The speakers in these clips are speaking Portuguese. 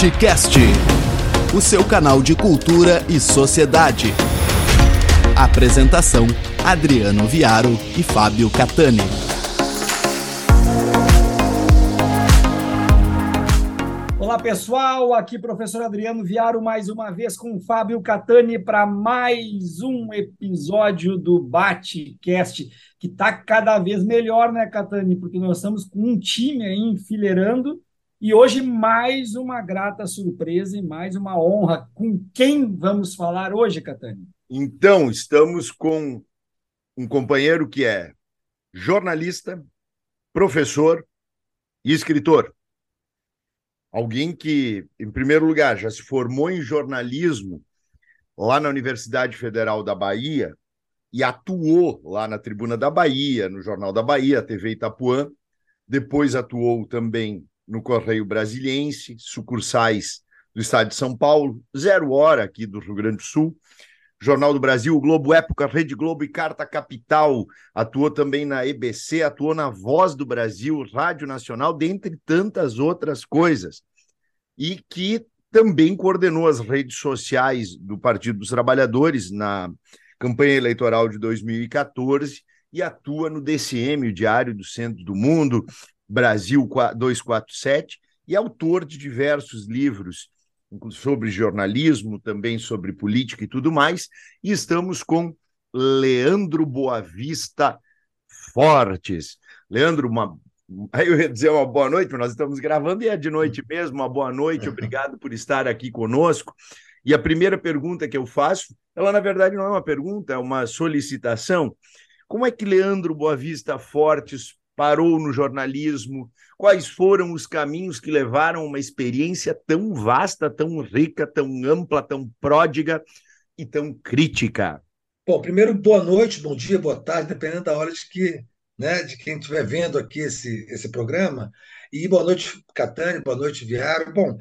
Batcast, o seu canal de cultura e sociedade. Apresentação: Adriano Viaro e Fábio Catani. Olá pessoal, aqui professor Adriano Viaro mais uma vez com Fábio Catani para mais um episódio do Batcast, que está cada vez melhor, né, Catani? Porque nós estamos com um time aí enfileirando e hoje mais uma grata surpresa e mais uma honra. Com quem vamos falar hoje, Catani? Então, estamos com um companheiro que é jornalista, professor e escritor. Alguém que, em primeiro lugar, já se formou em jornalismo lá na Universidade Federal da Bahia e atuou lá na Tribuna da Bahia, no Jornal da Bahia, TV Itapuã. Depois atuou também no Correio Brasiliense, sucursais do Estado de São Paulo, Zero Hora aqui do Rio Grande do Sul, Jornal do Brasil, Globo Época, Rede Globo e Carta Capital. Atuou também na EBC, atuou na Voz do Brasil, Rádio Nacional, dentre tantas outras coisas. E que também coordenou as redes sociais do Partido dos Trabalhadores na campanha eleitoral de 2014 e atua no DCM, o Diário do Centro do Mundo, Brasil 247, e autor de diversos livros sobre jornalismo, também sobre política e tudo mais. E estamos com Leandro Boavista Fortes. Leandro, uma eu ia dizer uma boa noite, nós estamos gravando e é de noite mesmo. Uma boa noite, obrigado por estar aqui conosco. E a primeira pergunta que eu faço, ela na verdade não é uma pergunta, é uma solicitação. Como é que Leandro Boavista Fortes parou no jornalismo? Quais foram os caminhos que levaram uma experiência tão vasta, tão rica, tão ampla, tão pródiga e tão crítica? Bom, primeiro, boa noite, bom dia, boa tarde, dependendo da hora de que, né, de quem estiver vendo aqui esse, esse programa. E boa noite, Catane, boa noite, Viário. Bom,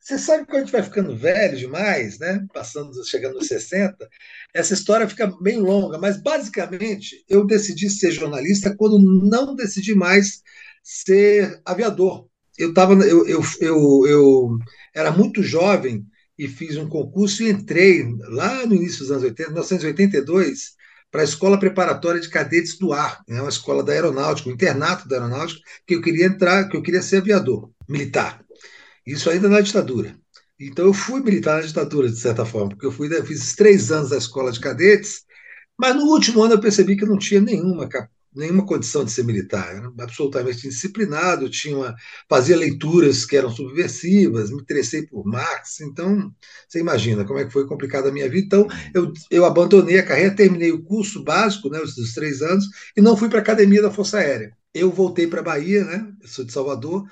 você sabe que quando a gente vai ficando velho demais, né? Passando, chegando nos 60, essa história fica bem longa, mas basicamente eu decidi ser jornalista quando não decidi mais ser aviador. Eu, tava, eu, eu, eu, eu era muito jovem e fiz um concurso e entrei lá no início dos anos 80, 1982, para a Escola Preparatória de Cadetes do Ar, né, uma escola da aeronáutica, um internato da aeronáutica, que eu queria entrar, que eu queria ser aviador militar. Isso ainda na ditadura. Então eu fui militar na ditadura, de certa forma, porque eu fui, eu fiz três anos da escola de cadetes, mas no último ano eu percebi que eu não tinha nenhuma, nenhuma condição de ser militar. era absolutamente indisciplinado, tinha uma, fazia leituras que eram subversivas, me interessei por Marx, então você imagina como é que foi complicada a minha vida. Então eu, eu abandonei a carreira, terminei o curso básico, né, os, os três anos, e não fui para a academia da Força Aérea. Eu voltei para a Bahia, né, eu sou de Salvador,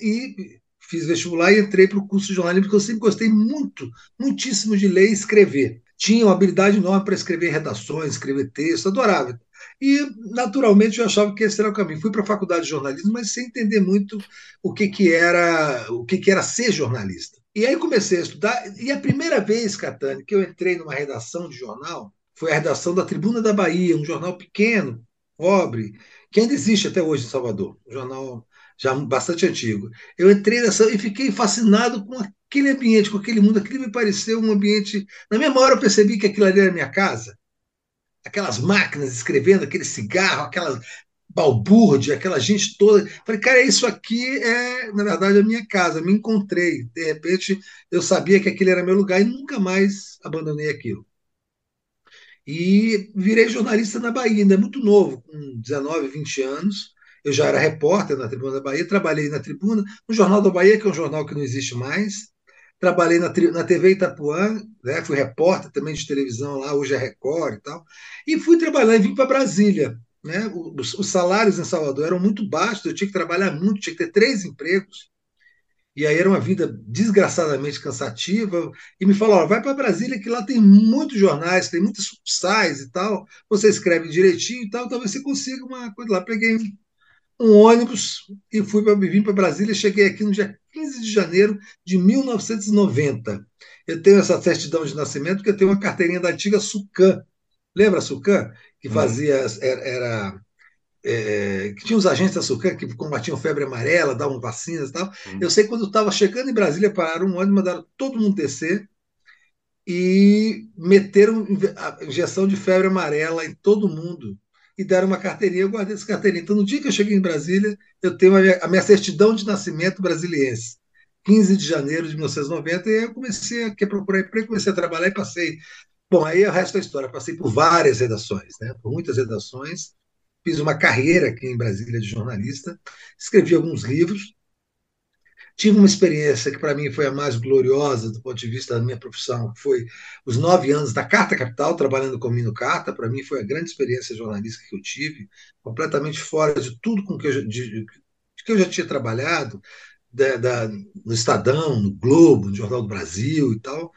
e fiz vestibular e entrei para o curso de jornalismo, porque eu sempre gostei muito, muitíssimo de ler e escrever. Tinha uma habilidade enorme para escrever redações, escrever texto, adorava. E, naturalmente, eu achava que esse era o caminho. Fui para a faculdade de jornalismo, mas sem entender muito o que, que era o que, que era ser jornalista. E aí comecei a estudar, e a primeira vez, Catane, que eu entrei numa redação de jornal, foi a redação da Tribuna da Bahia, um jornal pequeno, pobre, que ainda existe até hoje em Salvador, um jornal já bastante antigo. Eu entrei nessa e fiquei fascinado com aquele ambiente, com aquele mundo. Aquilo me pareceu um ambiente. Na mesma hora eu percebi que aquilo ali era minha casa. Aquelas máquinas escrevendo, aquele cigarro, aquela balbúrdia, aquela gente toda. Falei, cara, isso aqui é, na verdade, a minha casa. Me encontrei. De repente, eu sabia que aquele era meu lugar e nunca mais abandonei aquilo. E virei jornalista na Bahia, ainda muito novo, com 19, 20 anos eu já era repórter na Tribuna da Bahia, trabalhei na Tribuna, no Jornal da Bahia, que é um jornal que não existe mais. Trabalhei na, na TV Itapuã, né, fui repórter também de televisão lá, hoje é Record e tal. E fui trabalhar e vim para Brasília. Né? Os, os, salários em Salvador eram muito baixos, eu tinha que trabalhar muito, tinha que ter três empregos. E aí era uma vida desgraçadamente cansativa. E me falou: vai para Brasília, que lá tem muitos jornais, tem muitas sucursais e tal. Você escreve direitinho e tal, talvez você consiga uma coisa lá. Peguei um ônibus e fui para vim para Brasília. Cheguei aqui no dia 15 de janeiro de 1990. Eu tenho essa certidão de nascimento porque eu tenho uma carteirinha da antiga Sucan. Lembra a Sucan? Que hum. fazia. Era, era é, que tinha os agentes da Sucan que combatiam febre amarela, davam vacinas e tal. Hum. Eu sei que quando eu estava chegando em Brasília, pararam um ônibus, mandaram todo mundo descer e meteram a injeção de febre amarela em todo mundo e deram uma carteirinha. Eu guardei essa carteirinha. Então, no dia que eu cheguei em Brasília, eu tenho a minha, a minha certidão de nascimento brasiliense. 15 de janeiro de 1990, e aí eu comecei a procurar emprego, comecei a trabalhar e passei. Bom, aí o resto da história. Passei por várias redações, né? por muitas redações, fiz uma carreira aqui em Brasília de jornalista, escrevi alguns livros, tive uma experiência que para mim foi a mais gloriosa do ponto de vista da minha profissão, que foi os nove anos da Carta Capital, trabalhando com Mino Carta, para mim foi a grande experiência jornalística que eu tive, completamente fora de tudo com que eu, de, de, que eu já tinha trabalhado, da, da, no Estadão, no Globo, no Jornal do Brasil e tal,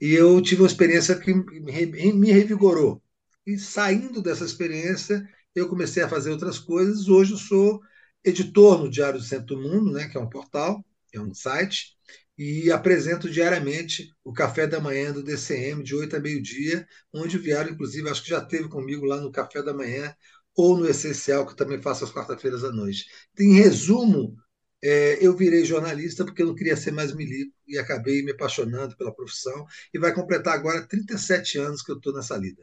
e eu tive uma experiência que me, me revigorou. E saindo dessa experiência, eu comecei a fazer outras coisas. Hoje eu sou editor no Diário do Centro do Mundo, né, que é um portal, é um site, e apresento diariamente o café da manhã do DCM, de 8 a meio-dia, onde o Viário, inclusive, acho que já teve comigo lá no café da manhã, ou no Essencial, que eu também faço às quarta-feiras à noite. Em resumo, é, eu virei jornalista porque eu não queria ser mais milico e acabei me apaixonando pela profissão, e vai completar agora 37 anos que eu estou nessa lida.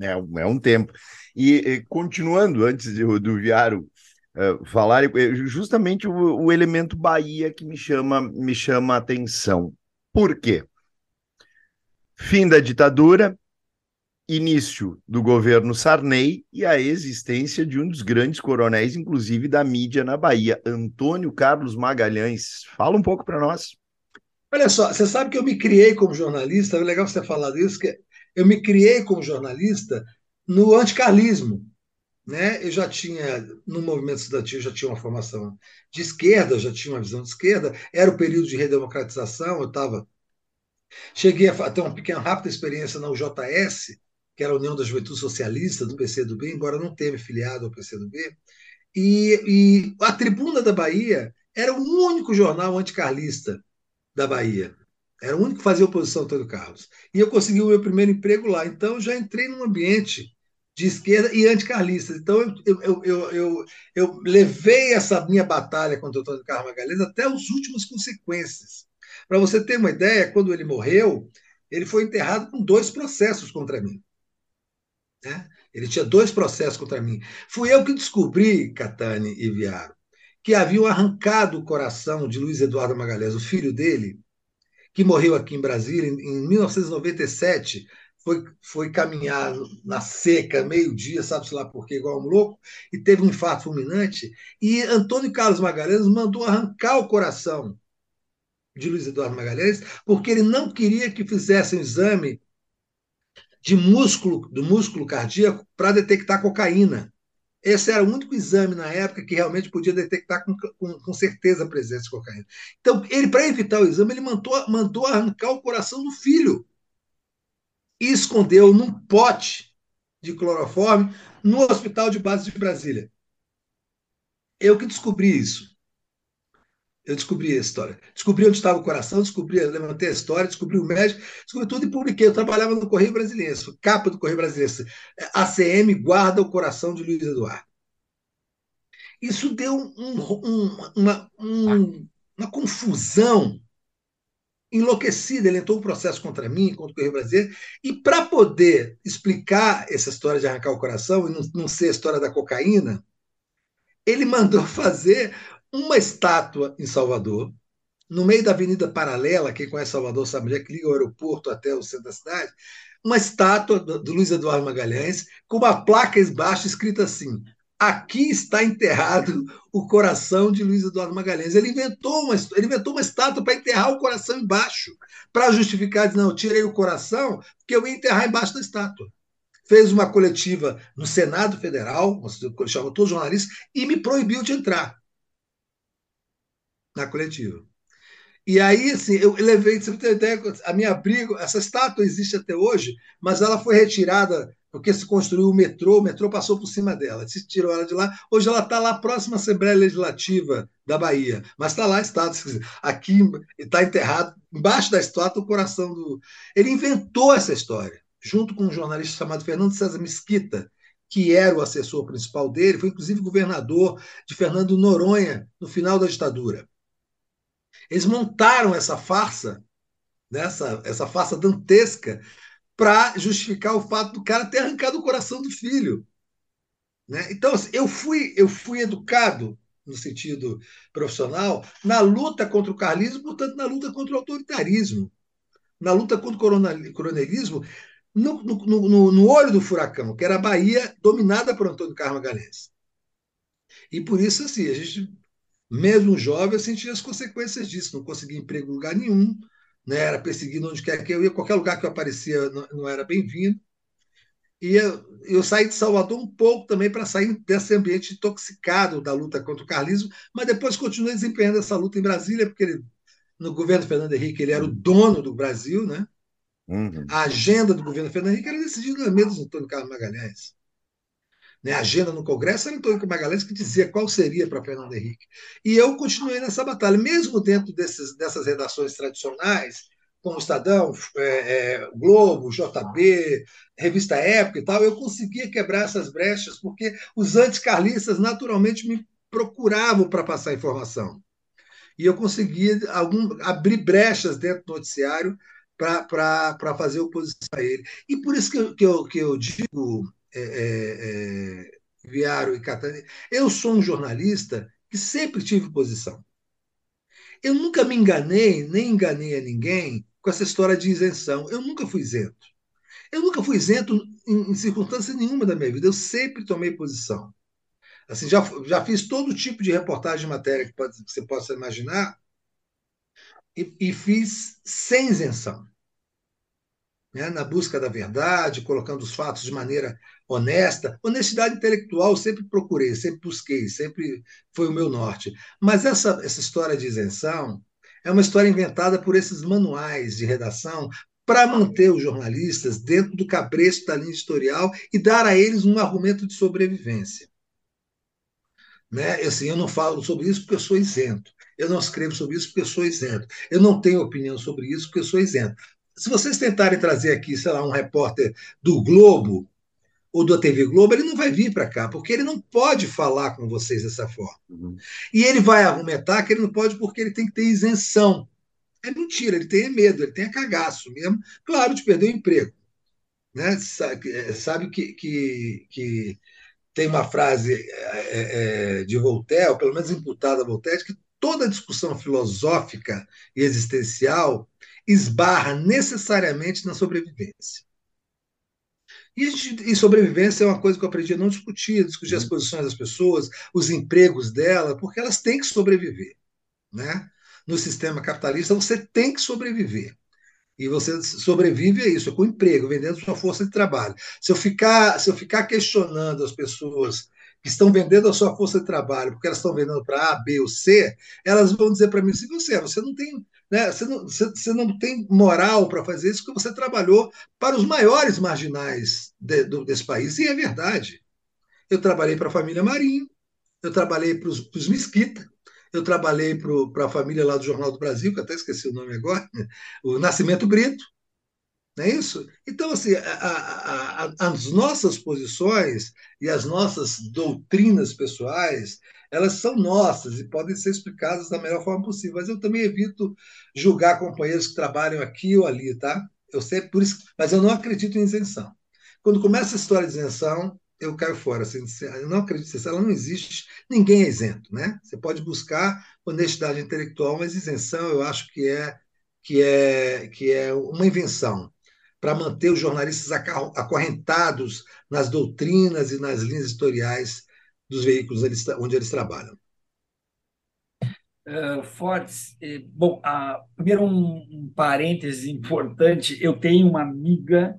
É, é um tempo. E, e continuando, antes de, do Viário uh, falar, é justamente o, o, elemento Bahia que me chama, me chama a atenção. Por quê? Fim da ditadura, início do governo Sarney e a existência de um dos grandes coronéis, inclusive da mídia na Bahia, Antônio Carlos Magalhães. Fala um pouco para nós. Olha só, você sabe que eu me criei como jornalista, é legal você ter falado isso, que eu me criei como jornalista no anticarlismo. Né? Eu já tinha, no movimento estudantil, já tinha uma formação de esquerda, já tinha uma visão de esquerda, era o período de redemocratização, eu estava. Cheguei a ter uma pequena, rápida experiência na UJS, que era a União da Juventude Socialista do PCdoB, embora não tenha me filiado ao PCdoB, e, e a Tribuna da Bahia era o único jornal anticarlista da Bahia. Era o único que fazia oposição ao Antônio Carlos. E eu consegui o meu primeiro emprego lá. Então, já entrei num ambiente de esquerda e anticarlista. Então, eu, eu, eu, eu, eu levei essa minha batalha contra o Antônio Carlos Magalhães até as últimas consequências. Para você ter uma ideia, quando ele morreu, ele foi enterrado com dois processos contra mim. Né? Ele tinha dois processos contra mim. Fui eu que descobri, Catani e Viaro, que haviam arrancado o coração de Luiz Eduardo Magalhães, o filho dele, que morreu aqui em Brasília em 1997, foi, foi caminhar na seca, meio-dia, sabe-se lá por quê, igual um louco, e teve um infarto fulminante. E Antônio Carlos Magalhães mandou arrancar o coração de Luiz Eduardo Magalhães, porque ele não queria que fizessem um exame de músculo, do músculo cardíaco para detectar cocaína. Esse era o único exame na época que realmente podia detectar com, com, com certeza a presença de cocaína. Então, ele, para evitar o exame, ele mandou, mandou arrancar o coração do filho e escondeu num pote de cloroforme no Hospital de Base de Brasília. Eu que descobri isso. Eu descobri a história. Descobri onde estava o coração, descobri, levantei a história, descobri o médico, descobri tudo e publiquei. Eu trabalhava no Correio Brasileiro, capa do Correio Brasileiro. ACM guarda o coração de Luiz Eduardo. Isso deu um, um, uma, um, uma confusão enlouquecida. Ele entrou um processo contra mim, contra o Correio Brasileiro, e para poder explicar essa história de arrancar o coração e não, não ser a história da cocaína, ele mandou fazer uma estátua em Salvador, no meio da Avenida Paralela, quem conhece Salvador sabe onde é que liga o aeroporto até o centro da cidade, uma estátua do Luiz Eduardo Magalhães, com uma placa embaixo escrita assim: Aqui está enterrado o coração de Luiz Eduardo Magalhães. Ele inventou uma, ele inventou uma estátua para enterrar o coração embaixo, para justificar, não, eu tirei o coração porque eu ia enterrar embaixo da estátua. Fez uma coletiva no Senado Federal, chamou todos os jornalistas, e me proibiu de entrar na coletiva. E aí, assim, eu levei, você tem ideia, a minha briga, essa estátua existe até hoje, mas ela foi retirada porque se construiu o metrô, o metrô passou por cima dela, se tirou ela de lá. Hoje ela está lá próxima à Assembleia Legislativa da Bahia, mas está lá a estátua. Aqui está enterrado, embaixo da estátua, o coração do. Ele inventou essa história, junto com um jornalista chamado Fernando César Mesquita, que era o assessor principal dele, foi inclusive governador de Fernando Noronha no final da ditadura. Eles montaram essa farsa, nessa, essa farsa dantesca, para justificar o fato do cara ter arrancado o coração do filho. Né? Então, assim, eu fui, eu fui educado no sentido profissional, na luta contra o carlismo, portanto, na luta contra o autoritarismo, na luta contra o coronelismo, no, no, no, no olho do furacão, que era a Bahia dominada por Antônio Carlos Magalhães. E por isso, assim, a gente, mesmo jovem, sentia as consequências disso. Não conseguia emprego em lugar nenhum, né? era perseguido onde quer que eu ia, qualquer lugar que eu aparecia não, não era bem-vindo. E eu, eu, saí de Salvador um pouco também para sair desse ambiente intoxicado da luta contra o carlismo, mas depois continuei desempenhando essa luta em Brasília, porque ele, no governo Fernando Henrique ele era o dono do Brasil, né? Uhum. A agenda do governo Fernando Henrique era decidida na mesa do Antônio Carlos Magalhães. Né? Agenda no Congresso era Antônio Magalhães que dizia qual seria para Fernando Henrique. E eu continuei nessa batalha, mesmo dentro desses, dessas redações tradicionais, como Estadão, é, é, Globo, JB, Revista Época e tal, eu conseguia quebrar essas brechas, porque os anticarlistas naturalmente me procuravam para passar informação. E eu conseguia algum, abrir brechas dentro do noticiário para fazer oposição a ele. E por isso que eu, que eu, que eu digo, é, é, é, Viário e Catani, eu sou um jornalista que sempre tive posição. Eu nunca me enganei, nem enganei a ninguém com essa história de isenção. Eu nunca fui isento. Eu nunca fui isento em, em circunstância nenhuma da minha vida. Eu sempre tomei posição. Assim, já, já fiz todo tipo de reportagem matéria que, pode, que você possa imaginar, e, e fiz sem isenção. Né? Na busca da verdade, colocando os fatos de maneira honesta. Honestidade intelectual sempre procurei, sempre busquei, sempre foi o meu norte. Mas essa, essa história de isenção é uma história inventada por esses manuais de redação para manter os jornalistas dentro do cabresto da linha editorial e dar a eles um argumento de sobrevivência. Né? Assim, eu não falo sobre isso porque eu sou isento. Eu não escrevo sobre isso porque eu sou isento. Eu não tenho opinião sobre isso porque eu sou isento. Se vocês tentarem trazer aqui, sei lá, um repórter do Globo ou da TV Globo, ele não vai vir para cá, porque ele não pode falar com vocês dessa forma. Uhum. E ele vai argumentar que ele não pode porque ele tem que ter isenção. É mentira, ele tem medo, ele tem cagaço mesmo, claro, de perder o emprego. Né? Sabe, é, sabe que, que, que tem uma frase é, é, de Voltaire, ou pelo menos imputada a Voltaire, que toda discussão filosófica e existencial esbarra necessariamente na sobrevivência. E, e, sobrevivência é uma coisa que eu aprendi a não discutir, discutir as uhum. posições das pessoas, os empregos dela, porque elas têm que sobreviver. Né? No sistema capitalista, você tem que sobreviver. E você sobrevive a isso, é com emprego, vendendo sua força de trabalho. Se eu ficar, se eu ficar questionando as pessoas que estão vendendo a sua força de trabalho, porque elas estão vendendo para A, B ou C, elas vão dizer para mim: se você, você não tem, né, você, não, você, você não tem moral para fazer isso, porque você trabalhou para os maiores marginais de, do, desse país. E é verdade. Eu trabalhei para a família Marinho, eu trabalhei para os Mesquita, eu trabalhei para a família lá do Jornal do Brasil, que até esqueci o nome agora, né? o Nascimento Brito, não é isso? Então, assim, a, a, a, as nossas posições e as nossas doutrinas pessoais, elas são nossas e podem ser explicadas da melhor forma possível. Mas eu também evito julgar companheiros que trabalham aqui ou ali, tá? Eu sei por isso, mas eu não acredito em isenção. Quando começa a história de isenção, eu caio fora. Assim, eu não acredito nisso, ela não existe, ninguém é isento. Né? Você pode buscar honestidade intelectual, mas isenção eu acho que é, que é, que é uma invenção para manter os jornalistas acorrentados nas doutrinas e nas linhas editoriais dos veículos onde eles trabalham. Uh, Fortes, eh, bom, primeiro um, um parêntese importante, eu tenho uma amiga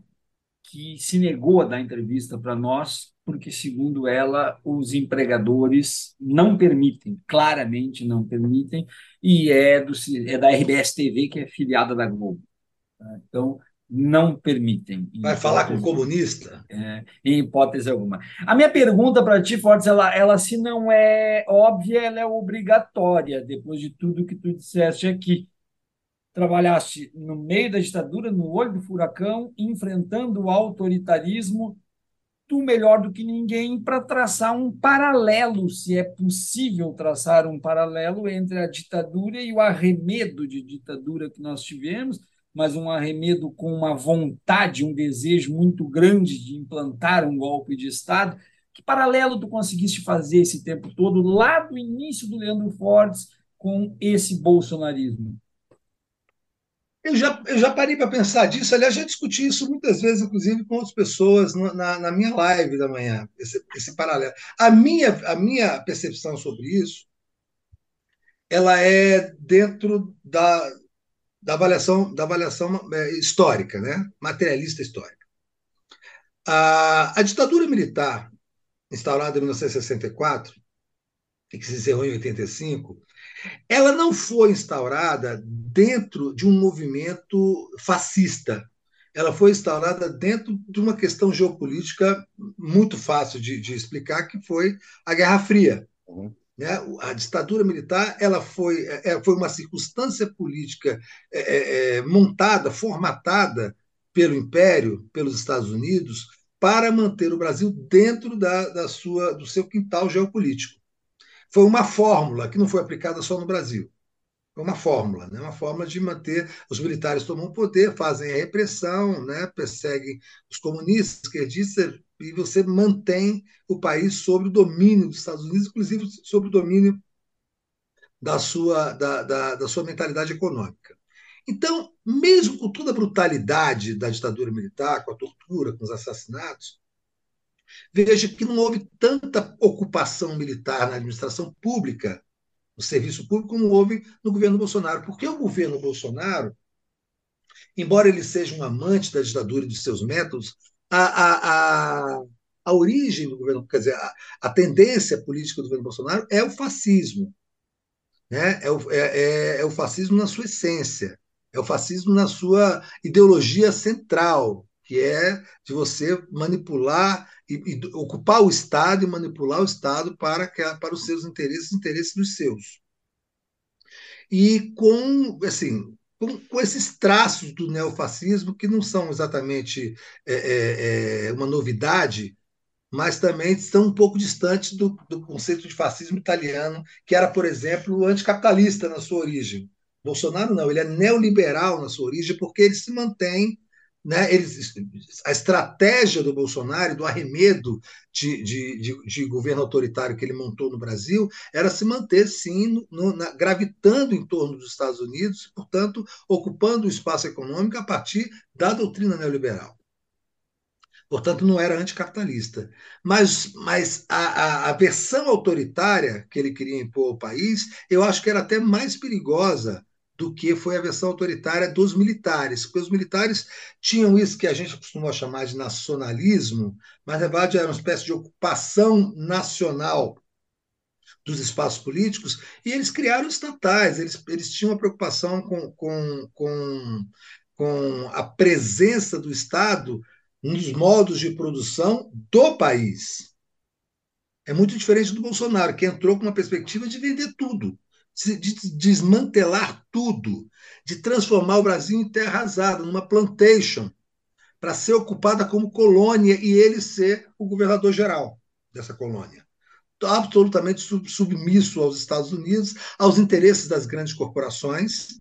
que se negou a dar entrevista para nós, porque, segundo ela, os empregadores não permitem, claramente não permitem, e é, do, é da RBS TV, que é filiada da Globo. Tá? Então, não permitem. Vai falar com comunista? É, em hipótese alguma. A minha pergunta para ti, Fortes, ela, ela, se não é óbvia, ela é obrigatória, depois de tudo que tu disseste aqui trabalhaste no meio da ditadura, no olho do furacão, enfrentando o autoritarismo tu melhor do que ninguém para traçar um paralelo, se é possível traçar um paralelo entre a ditadura e o arremedo de ditadura que nós tivemos, mas um arremedo com uma vontade, um desejo muito grande de implantar um golpe de Estado. Que paralelo tu conseguiste fazer esse tempo todo, lá do início do Leandro Fortes, com esse bolsonarismo? Eu já, eu já parei para pensar disso. Aliás, já discuti isso muitas vezes, inclusive com outras pessoas na, na minha live da manhã, esse, esse paralelo. A minha, a minha percepção sobre isso ela é dentro da, da avaliação, da avaliação é, histórica, né? materialista histórica. A, a ditadura militar, instaurada em 1964, e que se encerrou em 85, ela não foi instaurada dentro de um movimento fascista. Ela foi instaurada dentro de uma questão geopolítica muito fácil de, de explicar, que foi a Guerra Fria. Uhum. Né? A ditadura militar ela foi, é, é foi uma circunstância política é, é, é, montada, formatada pelo Império, pelos Estados Unidos, para manter o Brasil dentro da, da sua, do seu quintal geopolítico foi uma fórmula que não foi aplicada só no Brasil. Foi uma fórmula, né? uma fórmula de manter os militares tomam o poder, fazem a repressão, né? perseguem os comunistas, esquerdistas, e você mantém o país sob o domínio dos Estados Unidos, inclusive sob o domínio da sua, da, da, da sua mentalidade econômica. Então, mesmo com toda a brutalidade da ditadura militar, com a tortura, com os assassinatos, Veja que não houve tanta ocupação militar na administração pública, no serviço público, como houve no governo Bolsonaro. Porque o governo Bolsonaro, embora ele seja um amante da ditadura e de seus métodos, a, a, a, a origem do governo, quer dizer, a, a tendência política do governo Bolsonaro é o fascismo. Né? É, o, é, é, é o fascismo na sua essência, é o fascismo na sua ideologia central, que é de você manipular e, e, ocupar o Estado e manipular o Estado para, para os seus interesses, interesses dos seus. E com, assim, com, com esses traços do neofascismo, que não são exatamente é, é, é uma novidade, mas também estão um pouco distantes do, do conceito de fascismo italiano, que era, por exemplo, anticapitalista na sua origem. Bolsonaro não, ele é neoliberal na sua origem, porque ele se mantém né, eles, a estratégia do Bolsonaro, do arremedo de, de, de, de, governo autoritário que ele montou no Brasil, era se manter, sim, no, na, gravitando em torno dos Estados Unidos, portanto, ocupando o espaço econômico a partir da doutrina neoliberal. Portanto, não era anticapitalista. Mas, mas a, a, a versão autoritária que ele queria impor ao país, eu acho que era até mais perigosa do que foi a versão autoritária dos militares, porque os militares tinham isso que a gente costumou chamar de nacionalismo, mas na verdade era uma espécie de ocupação nacional dos espaços políticos, e eles criaram estatais, eles, eles tinham uma preocupação com, com, com, com a presença do Estado nos modos de produção do país. É muito diferente do Bolsonaro, que entrou com uma perspectiva de vender tudo de desmantelar tudo, de transformar o Brasil em terra arrasada, numa plantation, para ser ocupada como colônia e ele ser o governador geral dessa colônia. Absolutamente submisso aos Estados Unidos, aos interesses das grandes corporações,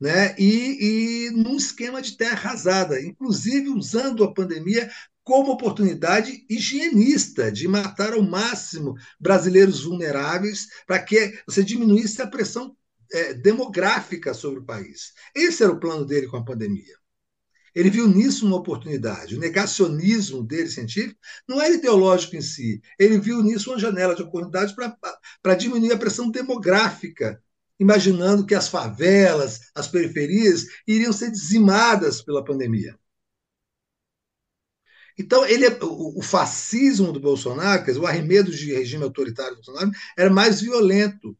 né? e, e num esquema de terra arrasada, inclusive usando a pandemia como oportunidade higienista de matar ao máximo brasileiros vulneráveis para que você diminuísse a pressão é, demográfica sobre o país. Esse era o plano dele com a pandemia. Ele viu nisso uma oportunidade. O negacionismo dele científico não era ideológico em si. Ele viu nisso uma janela de oportunidade para diminuir a pressão demográfica, imaginando que as favelas, as periferias iriam ser dizimadas pela pandemia. Então, ele, é, o, o fascismo do Bolsonaro, quer dizer, o arremedo de regime autoritário do Bolsonaro, era mais violento,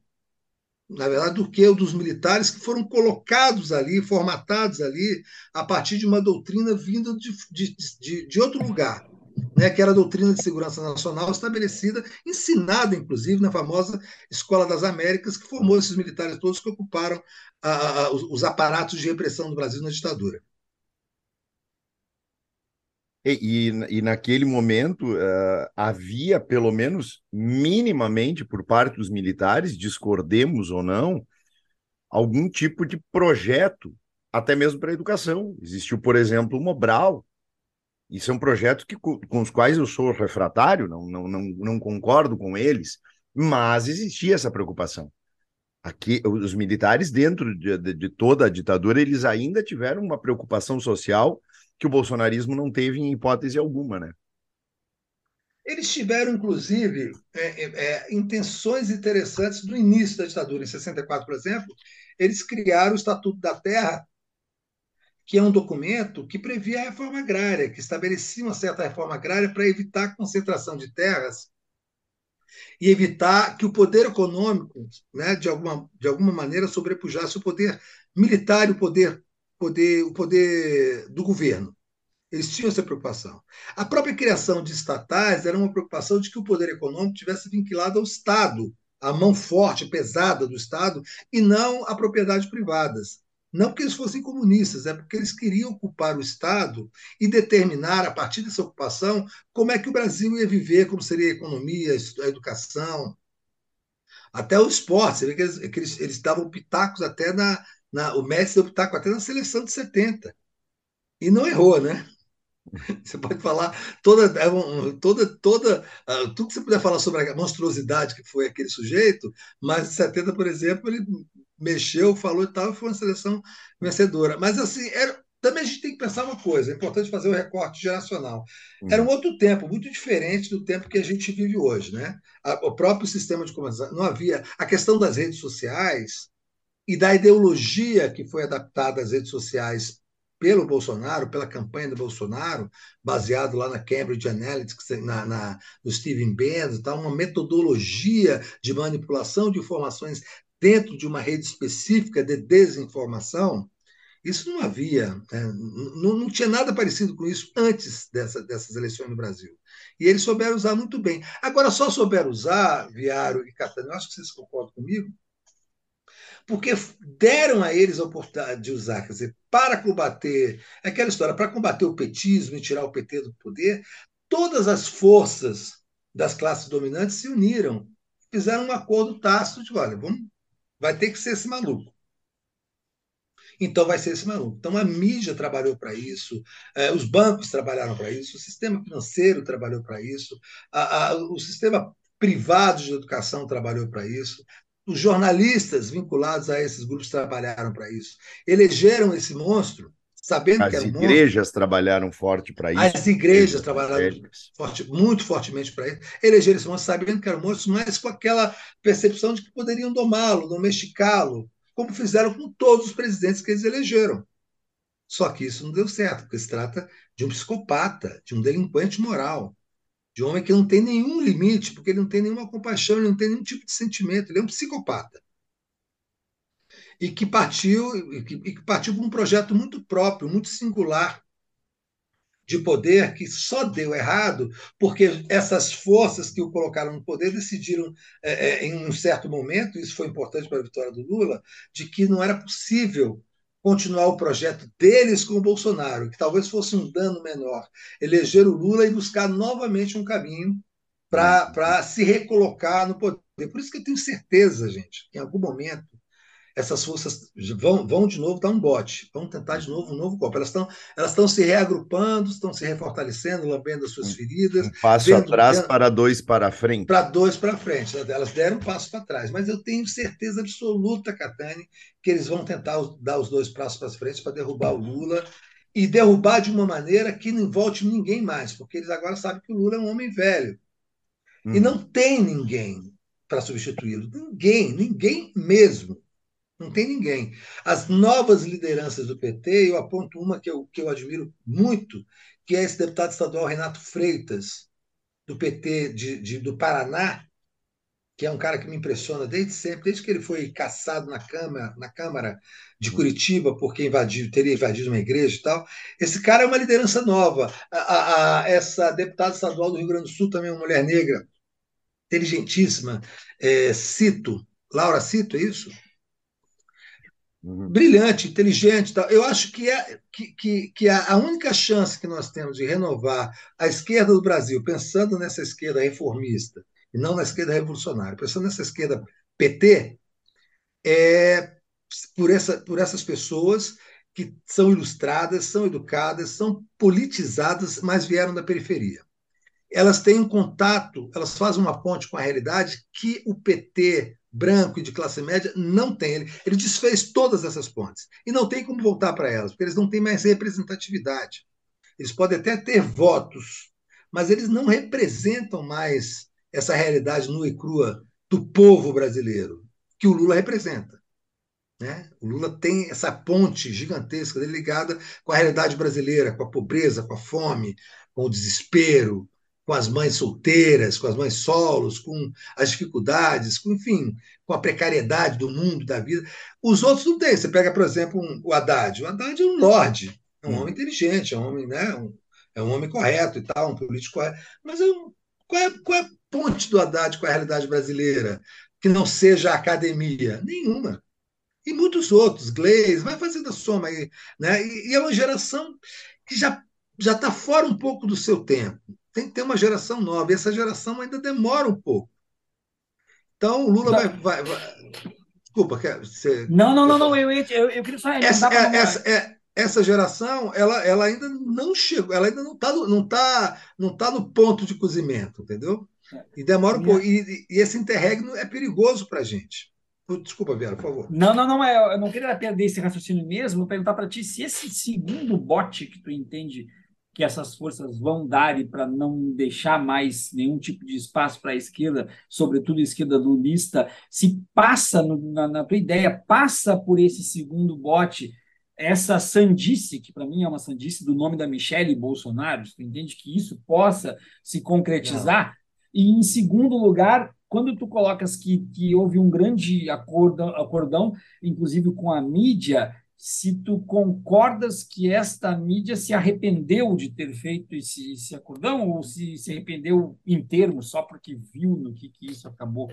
na verdade, do que o dos militares que foram colocados ali, formatados ali, a partir de uma doutrina vinda de, de, de, de outro lugar. Né, que era a doutrina de segurança nacional estabelecida, ensinada, inclusive, na famosa Escola das Américas, que formou esses militares todos que ocuparam a, a, os aparatos de repressão do Brasil na ditadura. E, e, e naquele momento uh, havia, pelo menos minimamente, por parte dos militares, discordemos ou não, algum tipo de projeto, até mesmo para a educação. Existiu, por exemplo, o Mobral. Isso é um projeto que, com os quais eu sou refratário, não, não, não, não concordo com eles, mas existia essa preocupação. Aqui, os militares, dentro de, de, de toda a ditadura, eles ainda tiveram uma preocupação social que o bolsonarismo não teve em hipótese alguma, né? Eles tiveram, inclusive, é, é, é intenções interessantes do início da ditadura. Em 64, por exemplo, eles criaram o Estatuto da Terra, que é um documento que previa a reforma agrária, que estabelecia uma certa reforma agrária para evitar a concentração de terras e evitar que o poder econômico, né, de, alguma, de alguma maneira, sobrepujasse o poder militar e o poder, poder, o poder do governo. Eles tinham essa preocupação. A própria criação de estatais era uma preocupação de que o poder econômico tivesse vinculado ao Estado, a mão forte, pesada do Estado, e não a propriedade privadas. Não porque eles fossem comunistas, é porque eles queriam ocupar o Estado e determinar, a partir dessa ocupação, como é que o Brasil ia viver, como seria a economia, a educação, até o esporte. Você vê que eles, que eles, eles davam pitacos até na, na. O Messi deu pitaco até na seleção de 70. E não errou, né? Você pode falar toda, é toda, toda, ah, tudo que você puder falar sobre a monstruosidade que foi aquele sujeito, mas em 70, por exemplo, ele mexeu, falou e tal, e foi uma seleção vencedora. Mas assim, era, também a gente tem que pensar uma coisa, é importante fazer o um recorte geracional. Era um outro tempo, muito diferente do tempo que a gente vive hoje. Né? O próprio sistema de comunicação, não havia. A questão das redes sociais e da ideologia que foi adaptada às redes sociais pelo Bolsonaro, pela campanha do Bolsonaro, baseado lá na Cambridge Analytics, na, na, no Steven Bannon, tá? uma metodologia de manipulação de informações dentro de uma rede específica de desinformação, isso não havia, né? não, não, tinha nada parecido com isso antes dessa, dessas eleições no Brasil. E eles souberam usar muito bem. Agora, só souberam usar, Viário e Catania, eu acho que vocês concordam comigo, porque deram a eles a oportunidade de usar, quer dizer, para combater aquela história, para combater o petismo e tirar o PT do poder, todas as forças das classes dominantes se uniram, fizeram um acordo tácito de, olha, vamos, vai ter que ser esse maluco. Então vai ser esse maluco. Então a mídia trabalhou para isso, eh, os bancos trabalharam para isso, o sistema financeiro trabalhou para isso, a, a, o sistema privado de educação trabalhou para isso, os jornalistas vinculados a esses grupos trabalharam para isso. Elegeram esse monstro, sabendo As que era um monstro. As igrejas trabalharam forte para isso. As igrejas trabalharam forte, muito fortemente para isso. Elegeram esse monstro sabendo que era um monstro, mas com aquela percepção de que poderiam domá-lo, domesticá-lo, como fizeram com todos os presidentes que eles elegeram. Só que isso não deu certo, porque se trata de um psicopata, de um delinquente moral de um homem que não tem nenhum limite, porque ele não tem nenhuma compaixão, ele não tem nenhum tipo de sentimento, ele é um psicopata. E que partiu, e que, e que partiu para um projeto muito próprio, muito singular de poder que só deu errado porque essas forças que o colocaram no poder decidiram, é, é, em um certo momento, isso foi importante para a vitória do Lula, de que não era possível continuar o projeto deles com o Bolsonaro, que talvez fosse um dano menor, eleger o Lula e buscar novamente um caminho para se recolocar no poder. Por isso que eu tenho certeza, gente, que em algum momento essas forças vão, vão de novo dar um bote, vão tentar de novo um novo golpe. Elas estão elas estão se reagrupando, estão se refortalecendo, lambendo as suas feridas. Um passo vendo, atrás vendo, para dois para frente. Para dois para frente. Elas deram um passo para trás. Mas eu tenho certeza absoluta, Catani, que eles vão tentar dar os dois passos para frente para derrubar o Lula e derrubar de uma maneira que não volte ninguém mais, porque eles agora sabem que o Lula é um homem velho. Hum. E não tem ninguém para substituí-lo. Ninguém, ninguém mesmo. Não tem ninguém. As novas lideranças do PT, eu aponto uma que eu, que eu admiro muito, que é esse deputado estadual Renato Freitas, do PT de, de, do Paraná, que é um cara que me impressiona desde sempre, desde que ele foi caçado na Câmara, na Câmara de Curitiba, porque invadiu, teria invadido uma igreja e tal. Esse cara é uma liderança nova. A, a, a, essa deputada estadual do Rio Grande do Sul também uma mulher negra, inteligentíssima, é, Cito, Laura Cito, é isso? Uhum. brilhante, inteligente. Tal. Eu acho que, é, que, que, que a única chance que nós temos de renovar a esquerda do Brasil, pensando nessa esquerda reformista, e não na esquerda revolucionária, pensando nessa esquerda PT, é por, essa, por essas pessoas que são ilustradas, são educadas, são politizadas, mas vieram da periferia. Elas têm um contato, elas fazem uma ponte com a realidade que o PT branco e de classe média não tem. Ele, ele desfez todas essas pontes. E não tem como voltar para elas, porque eles não têm mais representatividade. Eles podem até ter votos, mas eles não representam mais essa realidade nua e crua do povo brasileiro, que o Lula representa. Né? O Lula tem essa ponte gigantesca ligada com a realidade brasileira, com a pobreza, com a fome, com o desespero, com as mães solteiras, com as mães solos, com as dificuldades, com, enfim, com a precariedade do mundo, da vida. Os outros não têm. Você pega, por exemplo, um, o Haddad. O Haddad é um lorde, é um hum. homem inteligente, é um homem, né, um, é um homem correto e tal, um político correto. Mas é um, qual, é, qual é a ponte do Haddad com a realidade brasileira que não seja a academia? Nenhuma. E muitos outros, Gleis, vai fazendo a soma aí. Né? E, e é uma geração que já já está fora um pouco do seu tempo tem que ter uma geração nova. E essa geração ainda demora um pouco. Então, o Lula vai, vai, vai. Desculpa, quer, você. Não, não, não, não. Eu, eu, eu queria falar. Essa, é, essa, é, essa geração, ela, ela ainda não chegou, ela ainda não está não tá, não tá no ponto de cozimento, entendeu? E demora um pouco. E, e esse interregno é perigoso para a gente. Desculpa, Vera, por favor. Não, não, não. É, eu não queria perder esse raciocínio mesmo. Vou perguntar para ti se esse segundo bote que tu entende que essas forças vão dar e para não deixar mais nenhum tipo de espaço para a esquerda, sobretudo a esquerda lulista, se passa, no, na, na tua ideia, passa por esse segundo bote, essa sandice, que para mim é uma sandice do nome da Michelle Bolsonaro, você entende que isso possa se concretizar? Não. E em segundo lugar, quando tu colocas que, que houve um grande acordão, acordão, inclusive com a mídia, se tu concordas que esta mídia se arrependeu de ter feito esse, esse acordão ou se se arrependeu em termos só porque viu no que, que isso acabou?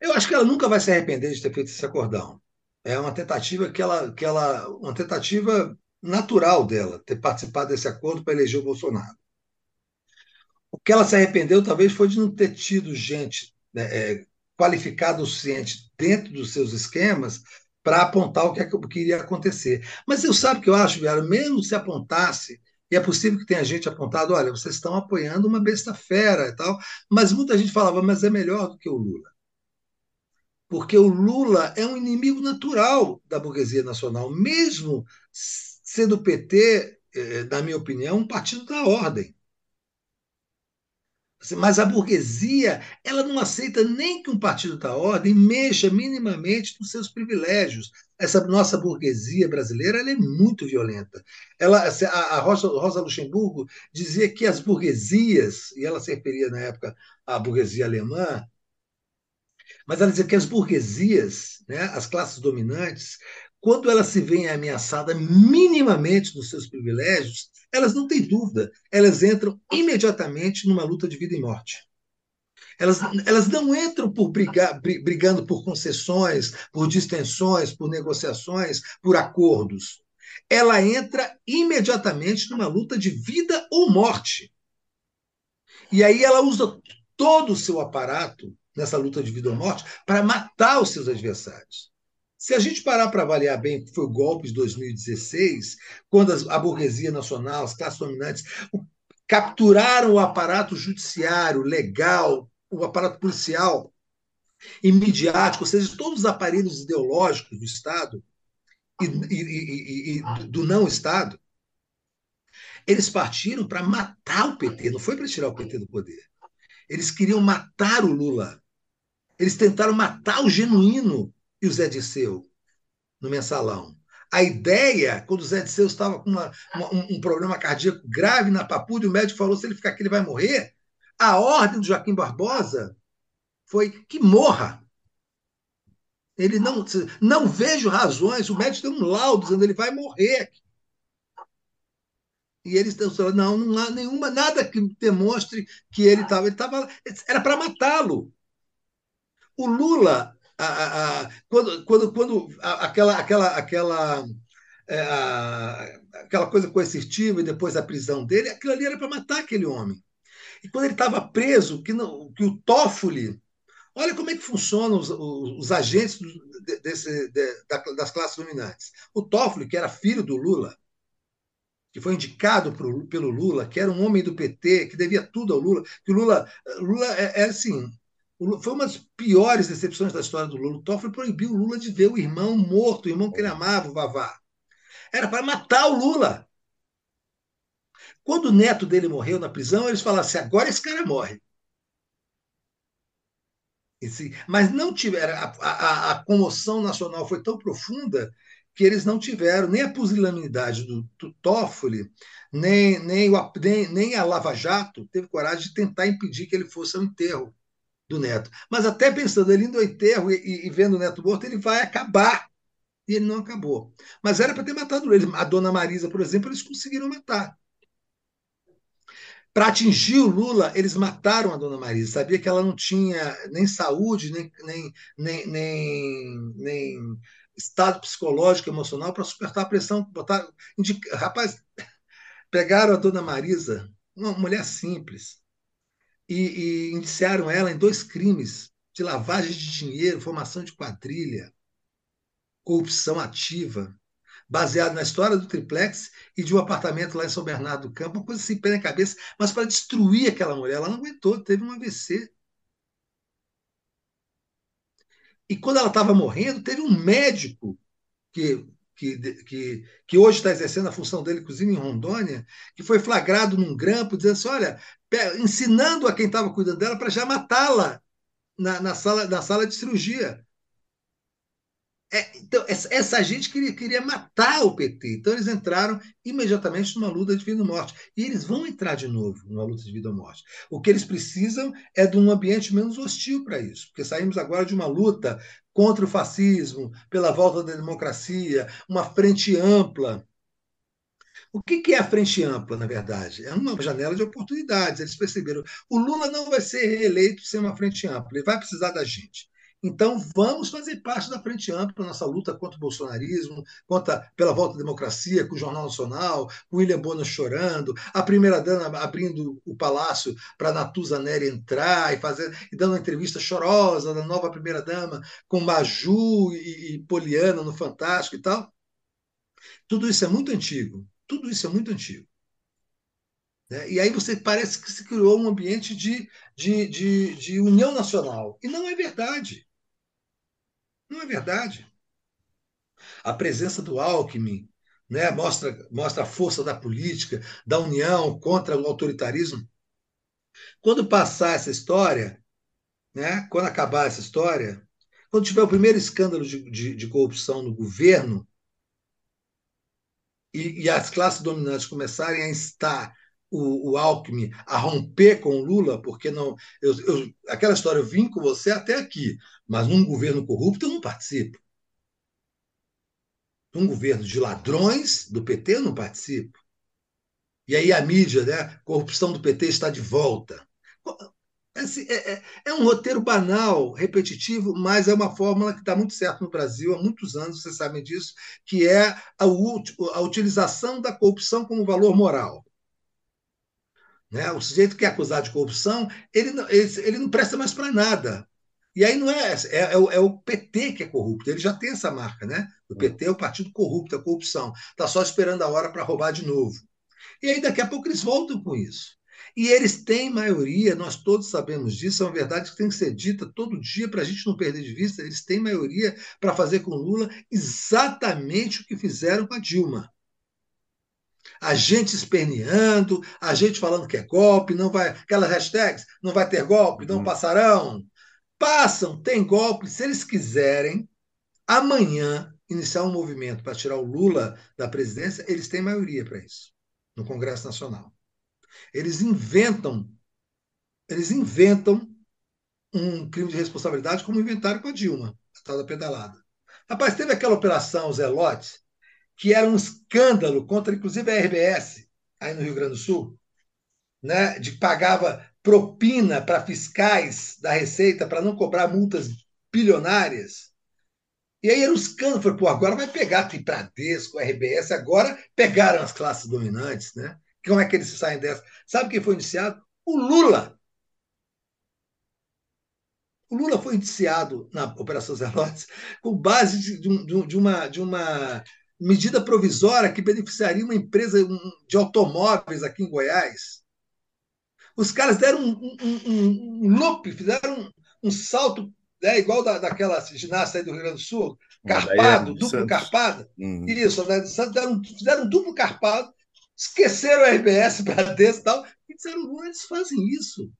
Eu acho que ela nunca vai se arrepender de ter feito esse acordão. É uma tentativa que ela, que ela uma tentativa natural dela ter participado desse acordo para eleger o Bolsonaro. O que ela se arrependeu talvez foi de não ter tido gente né, é, qualificada o suficiente dentro dos seus esquemas para apontar o que, é, que iria acontecer. Mas eu sabe que eu acho, Viara? Mesmo se apontasse, e é possível que tenha gente apontado, olha, vocês estão apoiando uma besta fera e tal, mas muita gente falava, mas é melhor do que o Lula. Porque o Lula é um inimigo natural da burguesia nacional, mesmo sendo o PT, eh, na minha opinião, um partido da ordem. Mas a burguesia ela não aceita nem que um partido da ordem mexa minimamente nos seus privilégios. Essa nossa burguesia brasileira ela é muito violenta. Ela, a Rosa, Rosa Luxemburgo dizia que as burguesias, e ela se referia na época à burguesia alemã, mas ela dizia que as burguesias, né, as classes dominantes, quando elas se veem ameaçadas minimamente nos seus privilégios, elas não têm dúvida, elas entram imediatamente numa luta de vida e morte. Elas, elas não entram por brigar, brigando por concessões, por distensões, por negociações, por acordos. Ela entra imediatamente numa luta de vida ou morte. E aí ela usa todo o seu aparato nessa luta de vida ou morte para matar os seus adversários. Se a gente parar para avaliar bem o que foi o golpe de 2016, quando a burguesia nacional, as classes dominantes, capturaram o aparato judiciário, legal, o aparato policial e midiático, ou seja, todos os aparelhos ideológicos do Estado e, e, e, e do não Estado, eles partiram para matar o PT, não foi para tirar o PT do poder. Eles queriam matar o Lula. Eles tentaram matar o genuíno e o Zé Disseu no mensalão. A ideia, quando o Zé Disseu estava com uma, uma, um, problema cardíaco grave na papuda, e o médico falou: se ele ficar aqui, ele vai morrer. A ordem do Joaquim Barbosa foi que morra. Ele não, não vejo razões. O médico tem um laudo dizendo ele vai morrer. E eles estão falando, não, não há nenhuma, nada que demonstre que ele estava. Ele estava era para matá-lo. O Lula a, a, quando, quando, quando aquela, aquela, aquela, é, aquela coisa coercitiva e depois a prisão dele, aquilo ali era para matar aquele homem. E quando ele estava preso, que, não, que o Toffoli, olha como é que funcionam os, os, os agentes desse, de, das classes dominantes. O Toffoli, que era filho do Lula, que foi indicado pro, pelo Lula, que era um homem do PT, que devia tudo ao Lula, que o Lula, Lula é, é assim, foi uma das piores decepções da história do Lula. O Toffoli proibiu o Lula de ver o irmão morto, o irmão que ele amava, o Vavá. Era para matar o Lula. Quando o neto dele morreu na prisão, eles falaram assim: agora esse cara morre. Mas não tiveram. A, a, a, comoção nacional foi tão profunda que eles não tiveram nem a pusilanimidade do, do Toffoli, nem, nem, o, nem, nem a Lava Jato teve coragem de tentar impedir que ele fosse ao enterro do neto. Mas até pensando ele indo ao enterro e, e vendo o neto morto, ele vai acabar. E ele não acabou. Mas era para ter matado ele. A dona Marisa, por exemplo, eles conseguiram matar. Para atingir o Lula, eles mataram a dona Marisa. Sabia que ela não tinha nem saúde, nem, nem, nem, nem, nem estado psicológico, emocional para suportar a pressão. Botar, indica, rapaz, pegaram a dona Marisa, uma mulher simples, e, e indiciaram ela em dois crimes de lavagem de dinheiro, formação de quadrilha, corrupção ativa, baseado na história do triplex e de um apartamento lá em São Bernardo do Campo, uma coisa assim, pé na cabeça, mas para destruir aquela mulher. Ela não aguentou, teve um AVC. E quando ela estava morrendo, teve um médico que, que, que, que hoje está exercendo a função dele, inclusive em Rondônia, que foi flagrado num grampo, dizendo assim: olha, ensinando a quem estava cuidando dela para já matá-la na, na, sala, na sala de cirurgia. É, então, essa, essa, gente queria, queria matar o PT. Então, eles entraram imediatamente numa luta de vida ou morte. E eles vão entrar de novo numa luta de vida ou morte. O que eles precisam é de um ambiente menos hostil para isso. Porque saímos agora de uma luta contra o fascismo, pela volta da democracia, uma frente ampla. O que é a frente ampla, na verdade? É uma janela de oportunidades. Eles perceberam. O Lula não vai ser reeleito sem uma frente ampla. Ele vai precisar da gente. Então, vamos fazer parte da frente ampla nossa luta contra o bolsonarismo, contra pela volta à democracia, com o Jornal Nacional, com William Bonner chorando, a primeira-dama abrindo o palácio para Natuza Neri entrar e, fazer, e dando uma entrevista chorosa da nova primeira-dama, com Maju e, e Poliana no Fantástico e tal. Tudo isso é muito antigo. Tudo isso é muito antigo. Né? E aí você parece que se criou um ambiente de, de, de, de união nacional. E não é verdade. Não é verdade. A presença do Alckmin né, mostra, mostra a força da política, da união contra o autoritarismo. Quando passar essa história, né, quando acabar essa história, quando tiver o primeiro escândalo de, de, de corrupção no governo e, e, as classes dominantes começarem a instar o, o Alckmin a romper com o Lula, porque não. Eu, eu, aquela história, eu vim com você até aqui, mas num governo corrupto eu não participo. Num governo de ladrões do PT eu não participo. E aí a mídia, né? Corrupção do PT está de volta. Assim, é, é, é, um roteiro banal, repetitivo, mas é uma fórmula que está muito certa no Brasil há muitos anos, vocês sabem disso, que é a, a utilização da corrupção como valor moral. Né? O sujeito que é acusado de corrupção, ele ele, ele não presta mais para nada. E aí não é, é, é, o, é, o PT que é corrupto, ele já tem essa marca, né? O PT é o partido corrupto, a corrupção. Está só esperando a hora para roubar de novo. E aí daqui a pouco eles voltam com isso. E eles têm maioria, nós todos sabemos disso, é uma verdade que tem que ser dita todo dia para a gente não perder de vista. Eles têm maioria para fazer com Lula exatamente o que fizeram com a Dilma a gente esperneando, a gente falando que é golpe, não vai, aquelas hashtags, não vai ter golpe, não uhum. passarão. Passam, tem golpe, se eles quiserem, amanhã iniciar um movimento para tirar o Lula da presidência, eles têm maioria para isso no Congresso Nacional. Eles inventam, eles inventam um crime de responsabilidade como inventaram com a Dilma, a tal da pedalada. Rapaz, teve aquela operação Zelote, que era um escândalo contra, inclusive, a RBS, aí no Rio Grande do Sul, né, de que pagava propina para fiscais da Receita para não cobrar multas bilionárias. E aí era um escândalo. Pô, agora vai pegar tem Bradesco, RBS, agora pegaram as classes dominantes, né? Como é que eles saem dessa? Sabe quem foi indiciado? O Lula. O Lula foi indiciado na Operação Zelotes com base de, de, uma, de uma medida provisória que beneficiaria uma empresa de automóveis aqui em Goiás. Os caras deram um, um, um, um loop, fizeram um, salto né, igual da, daquela ginasta aí do Rio Grande do Sul, carpado, duplo Santos. carpado. Uhum. Isso, né, fizeram, fizeram um duplo carpado, esqueceram o RBS para dentro e tal, e disseram, eles fazem isso.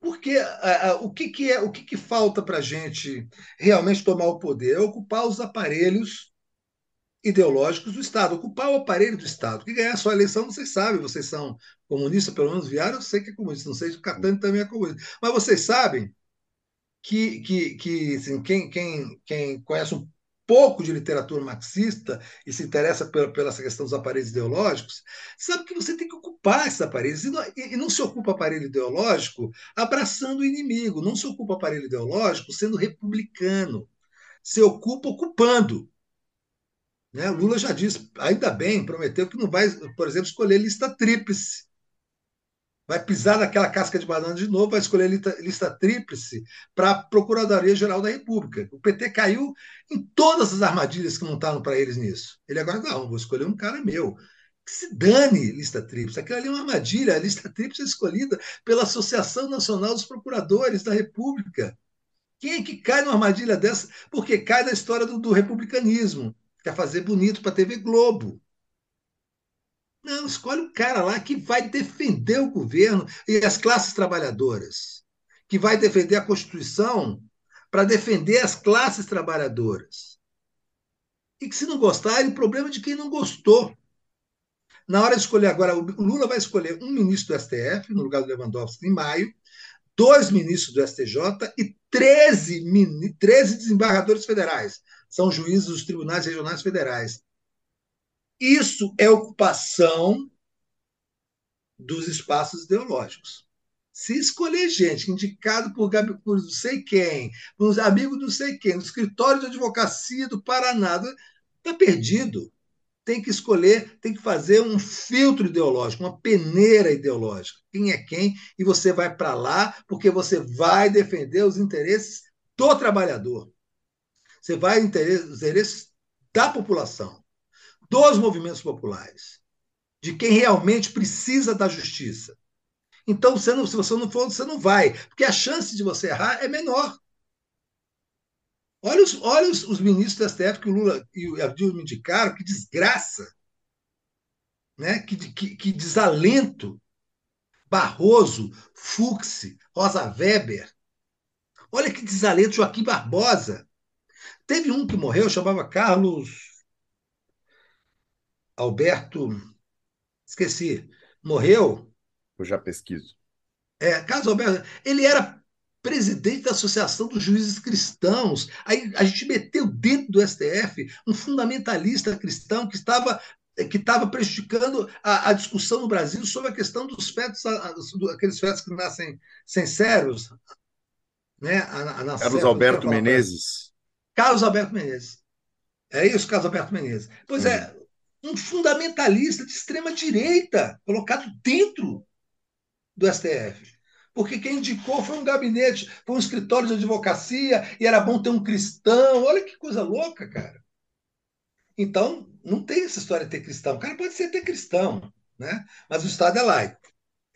Porque a, a, o, que, que, é, o que, que falta para a gente realmente tomar o poder? É ocupar os aparelhos ideológicos do Estado, ocupar o aparelho do Estado. Que ganhar a sua eleição, vocês sabem, vocês são comunistas, pelo menos vieram, eu sei que é comunista, não sei se o Catani também é comunista. Mas vocês sabem que, que, que assim, quem, quem, quem conhece um pouco de literatura marxista e se interessa pela, pela essa questão dos aparelhos ideológicos, sabe que você tem que ocupar esses aparelhos. E não, e não se ocupa aparelho ideológico abraçando o inimigo, não se ocupa aparelho ideológico sendo republicano. Se ocupa ocupando. Né? Lula já disse, ainda bem, prometeu que não vai, por exemplo, escolher lista tríplice. Vai pisar naquela casca de banana de novo, vai escolher lista, lista tríplice para a Procuradoria-Geral da República. O PT caiu em todas as armadilhas que montaram para eles nisso. Ele agora, não, vou escolher um cara meu. Que se dane lista tríplice. Aquilo ali é uma armadilha. A lista tríplice é escolhida pela Associação Nacional dos Procuradores da República. Quem é que cai numa armadilha dessa? Porque cai da história do, do republicanismo quer fazer bonito para a TV Globo. Não, escolhe um cara lá que vai defender o governo e as classes trabalhadoras, que vai defender a Constituição para defender as classes trabalhadoras. E que, se não gostar, é o problema de quem não gostou. Na hora de escolher agora, o Lula vai escolher um ministro do STF, no lugar do Lewandowski, em maio, dois ministros do STJ e 13, 13 desembargadores federais são juízes dos tribunais regionais federais. Isso é ocupação dos espaços ideológicos. Se escolher gente indicado por, por não sei quem, por amigos não sei quem, no escritório de advocacia do Paraná, está perdido. Tem que escolher, tem que fazer um filtro ideológico, uma peneira ideológica. Quem é quem? E você vai para lá porque você vai defender os interesses do trabalhador. Você vai os interesses da população, dos movimentos populares, de quem realmente precisa da justiça. Então, você não, se você não for, você não vai, porque a chance de você errar é menor. Olha os, olha os, os ministros do STF que o Lula e o Dilma indicaram, que desgraça, né? que, que, que desalento. Barroso, Fux, Rosa Weber. Olha que desalento, Joaquim Barbosa. Teve um que morreu, chamava Carlos Alberto. Esqueci. Morreu. Eu já pesquiso. É, Carlos Alberto. Ele era presidente da Associação dos Juízes Cristãos. Aí a gente meteu dentro do STF um fundamentalista cristão que estava que estava prejudicando a, a, discussão no Brasil sobre a questão dos fetos, aqueles fetos que nascem sem sérios. Né? A, a Carlos Alberto Menezes. Carlos Alberto Menezes. É isso, Carlos Alberto Menezes. Pois é, um fundamentalista de extrema direita colocado dentro do STF. Porque quem indicou foi um gabinete, foi um escritório de advocacia, e era bom ter um cristão. Olha que coisa louca, cara. Então, não tem essa história de ter cristão. O cara pode ser até cristão, né? mas o Estado é laico.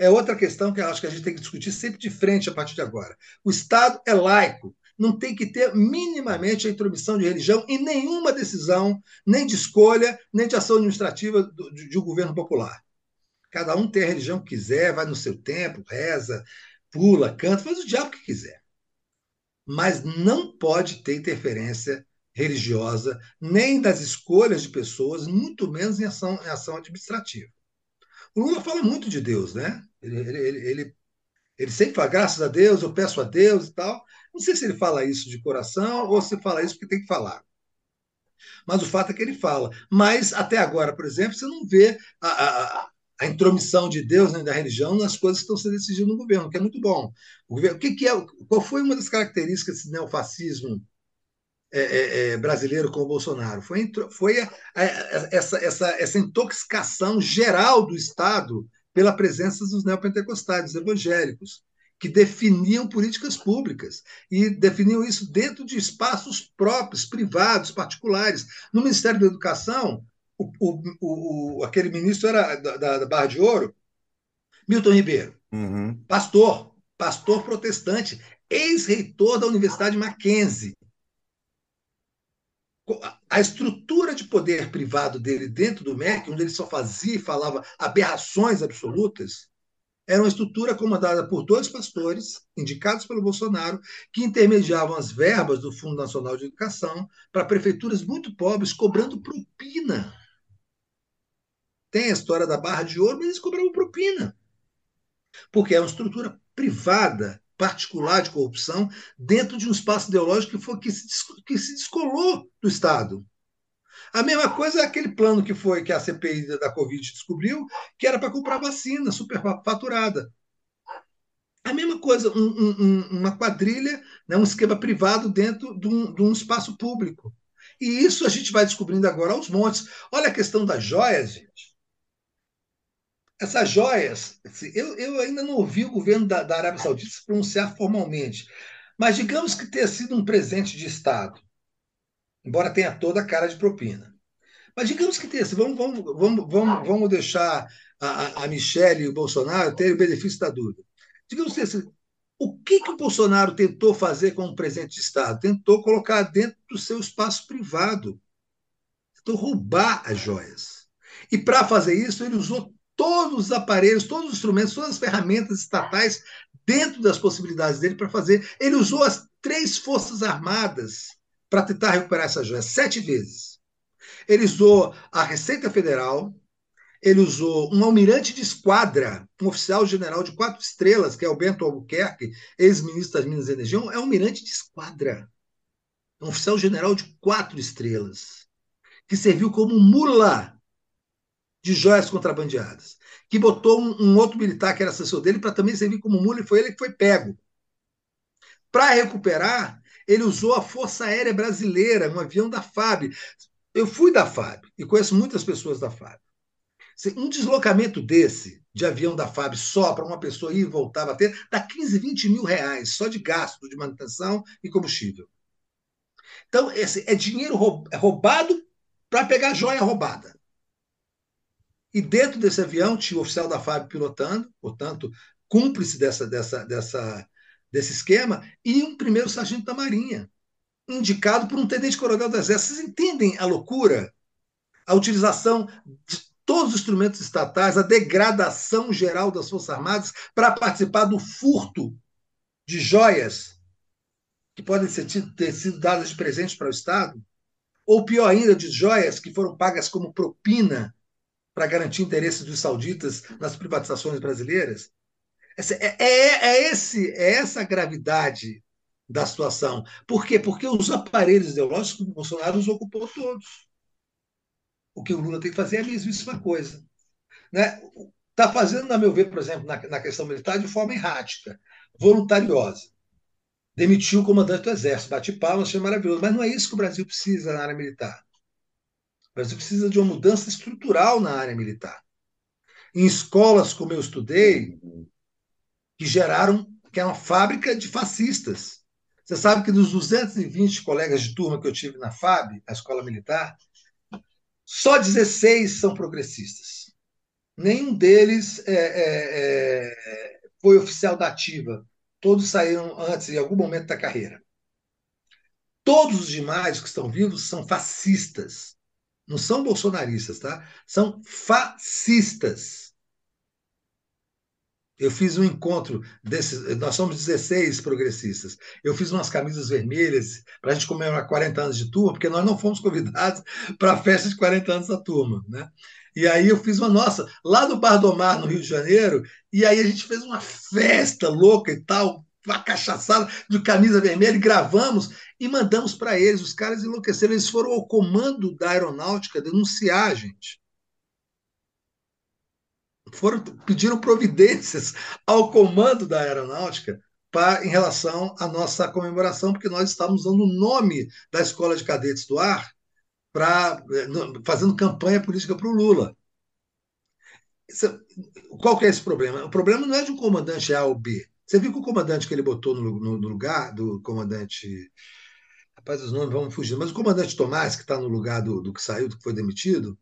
É outra questão que eu acho que a gente tem que discutir sempre de frente a partir de agora. O Estado é laico não tem que ter minimamente a intromissão de religião em nenhuma decisão, nem de escolha, nem de ação administrativa do, de, de um governo popular. Cada um tem a religião que quiser, vai no seu tempo, reza, pula, canta, faz o diabo que quiser. Mas não pode ter interferência religiosa, nem das escolhas de pessoas, muito menos em ação, em ação administrativa. O Lula fala muito de Deus, né? Ele, ele, ele, ele sempre fala, graças a Deus, eu peço a Deus e tal, não sei se ele fala isso de coração ou se fala isso porque tem que falar. Mas o fato é que ele fala. Mas, até agora, por exemplo, você não vê a, a, a intromissão de Deus nem da religião nas coisas que estão sendo decididas no governo, que é muito bom. O, governo, que, que, é, qual foi uma das características desse neofascismo é, é, é, brasileiro com o Bolsonaro? Foi, foi a, a, essa, essa, essa intoxicação geral do Estado pela presença dos neopentecostais, dos evangélicos, que definiam políticas públicas e definiam isso dentro de espaços próprios, privados, particulares. No Ministério da Educação, o, o, o, aquele ministro era da, da, Barra de Ouro, Milton Ribeiro, uhum. pastor, pastor protestante, ex-reitor da Universidade Mackenzie. A estrutura de poder privado dele dentro do MEC, onde ele só fazia e falava aberrações absolutas, era uma estrutura comandada por dois pastores, indicados pelo Bolsonaro, que intermediavam as verbas do Fundo Nacional de Educação para prefeituras muito pobres, cobrando propina. Tem a história da barra de ouro, mas eles cobravam propina. Porque é uma estrutura privada, particular de corrupção, dentro de um espaço ideológico que, foi, que, se, que se descolou do Estado. A mesma coisa é aquele plano que foi que a CPI da Covid descobriu, que era para comprar vacina superfaturada. A mesma coisa, um, um, uma quadrilha, né, um esquema privado dentro de um, de um espaço público. E isso a gente vai descobrindo agora aos montes. Olha a questão das joias, gente. Essas joias, assim, eu, eu ainda não ouvi o governo da, da Arábia Saudita se pronunciar formalmente, mas digamos que tenha sido um presente de Estado, embora tenha toda a cara de propina. Mas digamos que tenha vamos, vamos, vamos, vamos, vamos deixar a, a Michelle e o Bolsonaro terem o benefício da dúvida. Digamos que tenha sido, o que, que o Bolsonaro tentou fazer com um presente de Estado? Tentou colocar dentro do seu espaço privado. Tentou roubar as joias. E para fazer isso, ele usou todos os aparelhos, todos os instrumentos, todas as ferramentas estatais dentro das possibilidades dele para fazer. Ele usou as três forças armadas para tentar recuperar essa joia, sete vezes. Ele usou a Receita Federal, ele usou um almirante de esquadra, um oficial general de quatro estrelas, que é o Bento Albuquerque, ex-ministro das Minas e Energia, é um almirante de esquadra, um oficial general de quatro estrelas, que serviu como mula de joias contrabandeadas, que botou um, um outro militar que era assessor dele para também servir como mula e foi ele que foi pego. Para recuperar, ele usou a Força Aérea Brasileira, um avião da FAB. Eu fui da FAB e conheço muitas pessoas da FAB. Um deslocamento desse, de avião da FAB, só para uma pessoa ir e voltar a ter, dá 15, 20 mil reais só de gasto de manutenção e combustível. Então, esse é dinheiro roubado para pegar joia roubada. E dentro desse avião tinha o oficial da FAB pilotando, portanto, cúmplice dessa, dessa, dessa, desse esquema, e um primeiro sargento da Marinha, indicado por um tenente-coronel do Exército. Vocês entendem a loucura? A utilização de todos os instrumentos estatais, a degradação geral das Forças Armadas para participar do furto de joias que podem ser, ter sido dadas de presente para o Estado, ou pior ainda, de joias que foram pagas como propina para garantir interesses dos sauditas nas privatizações brasileiras? É, é, é, esse, é essa gravidade da situação. Por quê? Porque os aparelhos ideológicos do Bolsonaro os ocupou todos. O que o Lula tem que fazer é a mesmíssima coisa. Né? Está fazendo, na meu ver, por exemplo, na, na questão militar, de forma errática, voluntariosa. Demitiu o comandante do Exército, bate palmas, achei maravilhoso. Mas não é isso que o Brasil precisa na área militar. O Brasil precisa de uma mudança estrutural na área militar. Em escolas como eu estudei, que geraram, que é uma fábrica de fascistas. Você sabe que dos 220 colegas de turma que eu tive na FAB, a escola militar, só 16 são progressistas. Nenhum deles é, é, é, foi oficial da ativa. Todos saíram antes, em algum momento da carreira. Todos os demais que estão vivos são fascistas. Não são bolsonaristas, tá? São fascistas. Eu fiz um encontro desses. Nós somos 16 progressistas. Eu fiz umas camisas vermelhas para a gente comemorar 40 anos de turma, porque nós não fomos convidados para a festa de 40 anos da turma. Né? E aí eu fiz uma nossa, lá no Bar do Mar, no Rio de Janeiro, e aí a gente fez uma festa louca e tal, uma cachaçada de camisa vermelha, e gravamos e mandamos para eles. Os caras enlouqueceram, eles foram ao comando da aeronáutica denunciar gente. Foram pediram providências ao comando da aeronáutica pra, em relação à nossa comemoração, porque nós estávamos dando o nome da Escola de Cadetes do Ar para fazendo campanha política para o Lula. Qual que é esse problema? O problema não é de um comandante A ou B. Você viu que o comandante que ele botou no, no, no lugar do comandante. Rapaz, os nomes vão fugir, mas o comandante Tomás, que está no lugar do, do que saiu, do que foi demitido,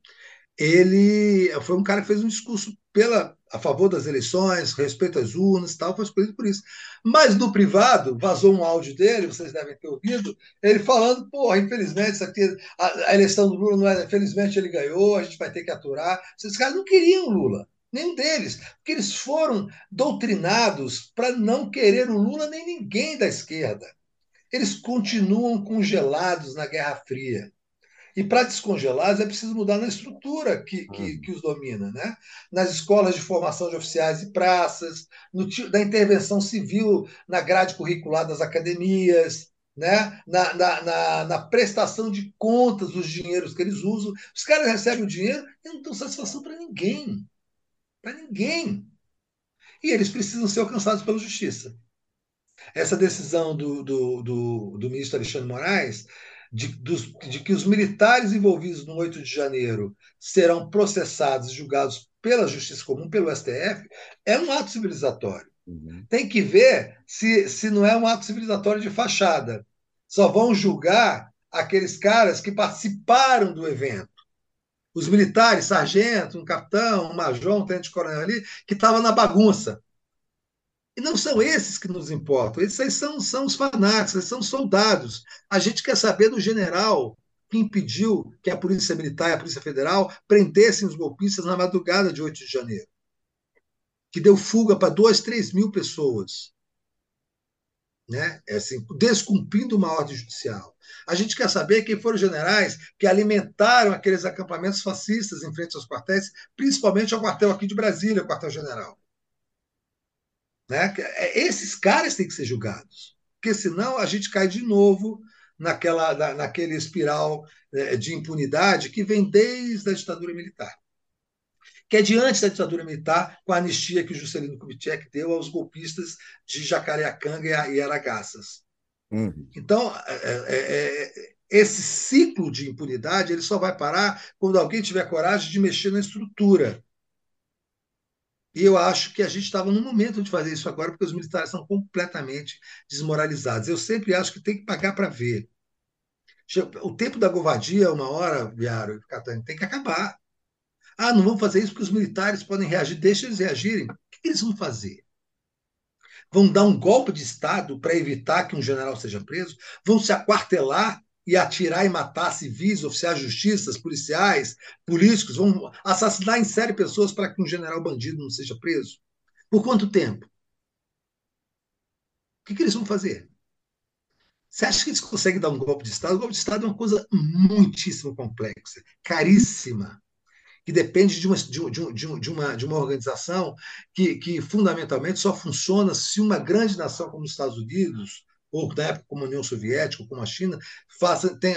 ele foi um cara que fez um discurso pela, a favor das eleições, respeito às urnas e tal, foi escolhido por isso. Mas no privado, vazou um áudio dele, vocês devem ter ouvido, ele falando, porra, infelizmente, isso aqui, a, a eleição do Lula não é, felizmente ele ganhou, a gente vai ter que aturar. Esses caras não queriam Lula, nenhum deles, porque eles foram doutrinados para não querer o Lula nem ninguém da esquerda. Eles continuam congelados na Guerra Fria. E para descongelá-los é preciso mudar na estrutura que, que, uhum. que, os domina, né? nas escolas de formação de oficiais e praças, no, da intervenção civil na grade curricular das academias, né? Na, na, na, na, prestação de contas dos dinheiros que eles usam. Os caras recebem o dinheiro e não dão satisfação para ninguém. Para ninguém. E eles precisam ser alcançados pela justiça. Essa decisão do, do, do, do ministro Alexandre Moraes de, dos, de que os militares envolvidos no 8 de janeiro serão processados e julgados pela Justiça Comum, pelo STF, é um ato civilizatório. Uhum. Tem que ver se, se não é um ato civilizatório de fachada. Só vão julgar aqueles caras que participaram do evento. Os militares, sargento, um capitão, um major, um tenente-coronel ali, que estava na bagunça. E não são esses que nos importam, esses são, são os fanáticos, são soldados. A gente quer saber do general que impediu que a Polícia Militar e a Polícia Federal prendessem os golpistas na madrugada de 8 de janeiro, que deu fuga para 2, 3 mil pessoas, né? É assim, descumprindo uma ordem judicial. A gente quer saber quem foram os generais que alimentaram aqueles acampamentos fascistas em frente aos quartéis, principalmente ao quartel aqui de Brasília, o quartel-general. Né? É, esses caras têm que ser julgados, porque senão a gente cai de novo naquela, na, naquele espiral né, de impunidade que vem desde a ditadura militar. Que é diante da ditadura militar, com a anistia que o Juscelino Kubitschek deu aos golpistas de Jacareacanga e Aragaças. Uhum. Então, é, é, é, esse ciclo de impunidade ele só vai parar quando alguém tiver coragem de mexer na estrutura e eu acho que a gente estava no momento de fazer isso agora, porque os militares são completamente desmoralizados. Eu sempre acho que tem que pagar para ver. O tempo da covardia, uma hora, Viário tem que acabar. Ah, não vamos fazer isso porque os militares podem reagir. Deixa eles reagirem. O que eles vão fazer? Vão dar um golpe de Estado para evitar que um general seja preso? Vão se aquartelar e atirar e matar civis, oficiais de justiça, policiais, políticos, vão assassinar em série pessoas para que um general bandido não seja preso? Por quanto tempo? O que, que eles vão fazer? Você acha que eles conseguem dar um golpe de Estado? O golpe de Estado é uma coisa muitíssimo complexa, caríssima, que depende de uma, de, de, de uma, de uma organização que, que, fundamentalmente, só funciona se uma grande nação como os Estados Unidos ou na época como a União Soviética, ou como a China, faça, tem,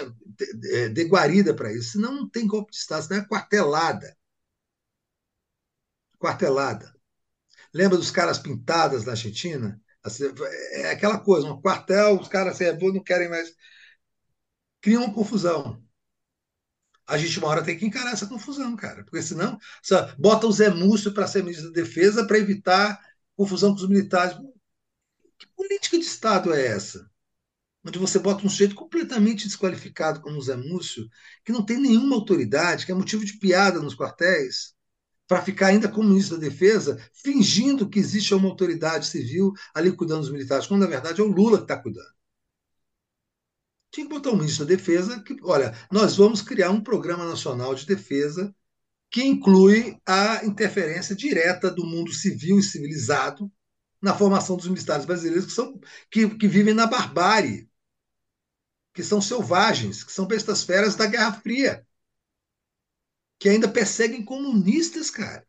é, dê guarida para isso. Senão não tem golpe de Estado, senão é quartelada. Quartelada. Lembra dos caras pintadas na Argentina? Assim, é aquela coisa, um quartel, os caras assim, não querem mais. Cria uma confusão. A gente uma hora tem que encarar essa confusão, cara, porque senão bota o Zé Múcio para ser ministro da Defesa para evitar confusão com os militares. Política de Estado é essa? Onde você bota um sujeito completamente desqualificado como o Zé Múcio, que não tem nenhuma autoridade, que é motivo de piada nos quartéis, para ficar ainda como ministro da Defesa, fingindo que existe uma autoridade civil ali cuidando dos militares, quando na verdade é o Lula que está cuidando. Tinha que botar um ministro da Defesa que, olha, nós vamos criar um programa nacional de defesa que inclui a interferência direta do mundo civil e civilizado na formação dos militares brasileiros que, são, que, que vivem na barbárie, que são selvagens, que são bestas feras da Guerra Fria, que ainda perseguem comunistas, cara.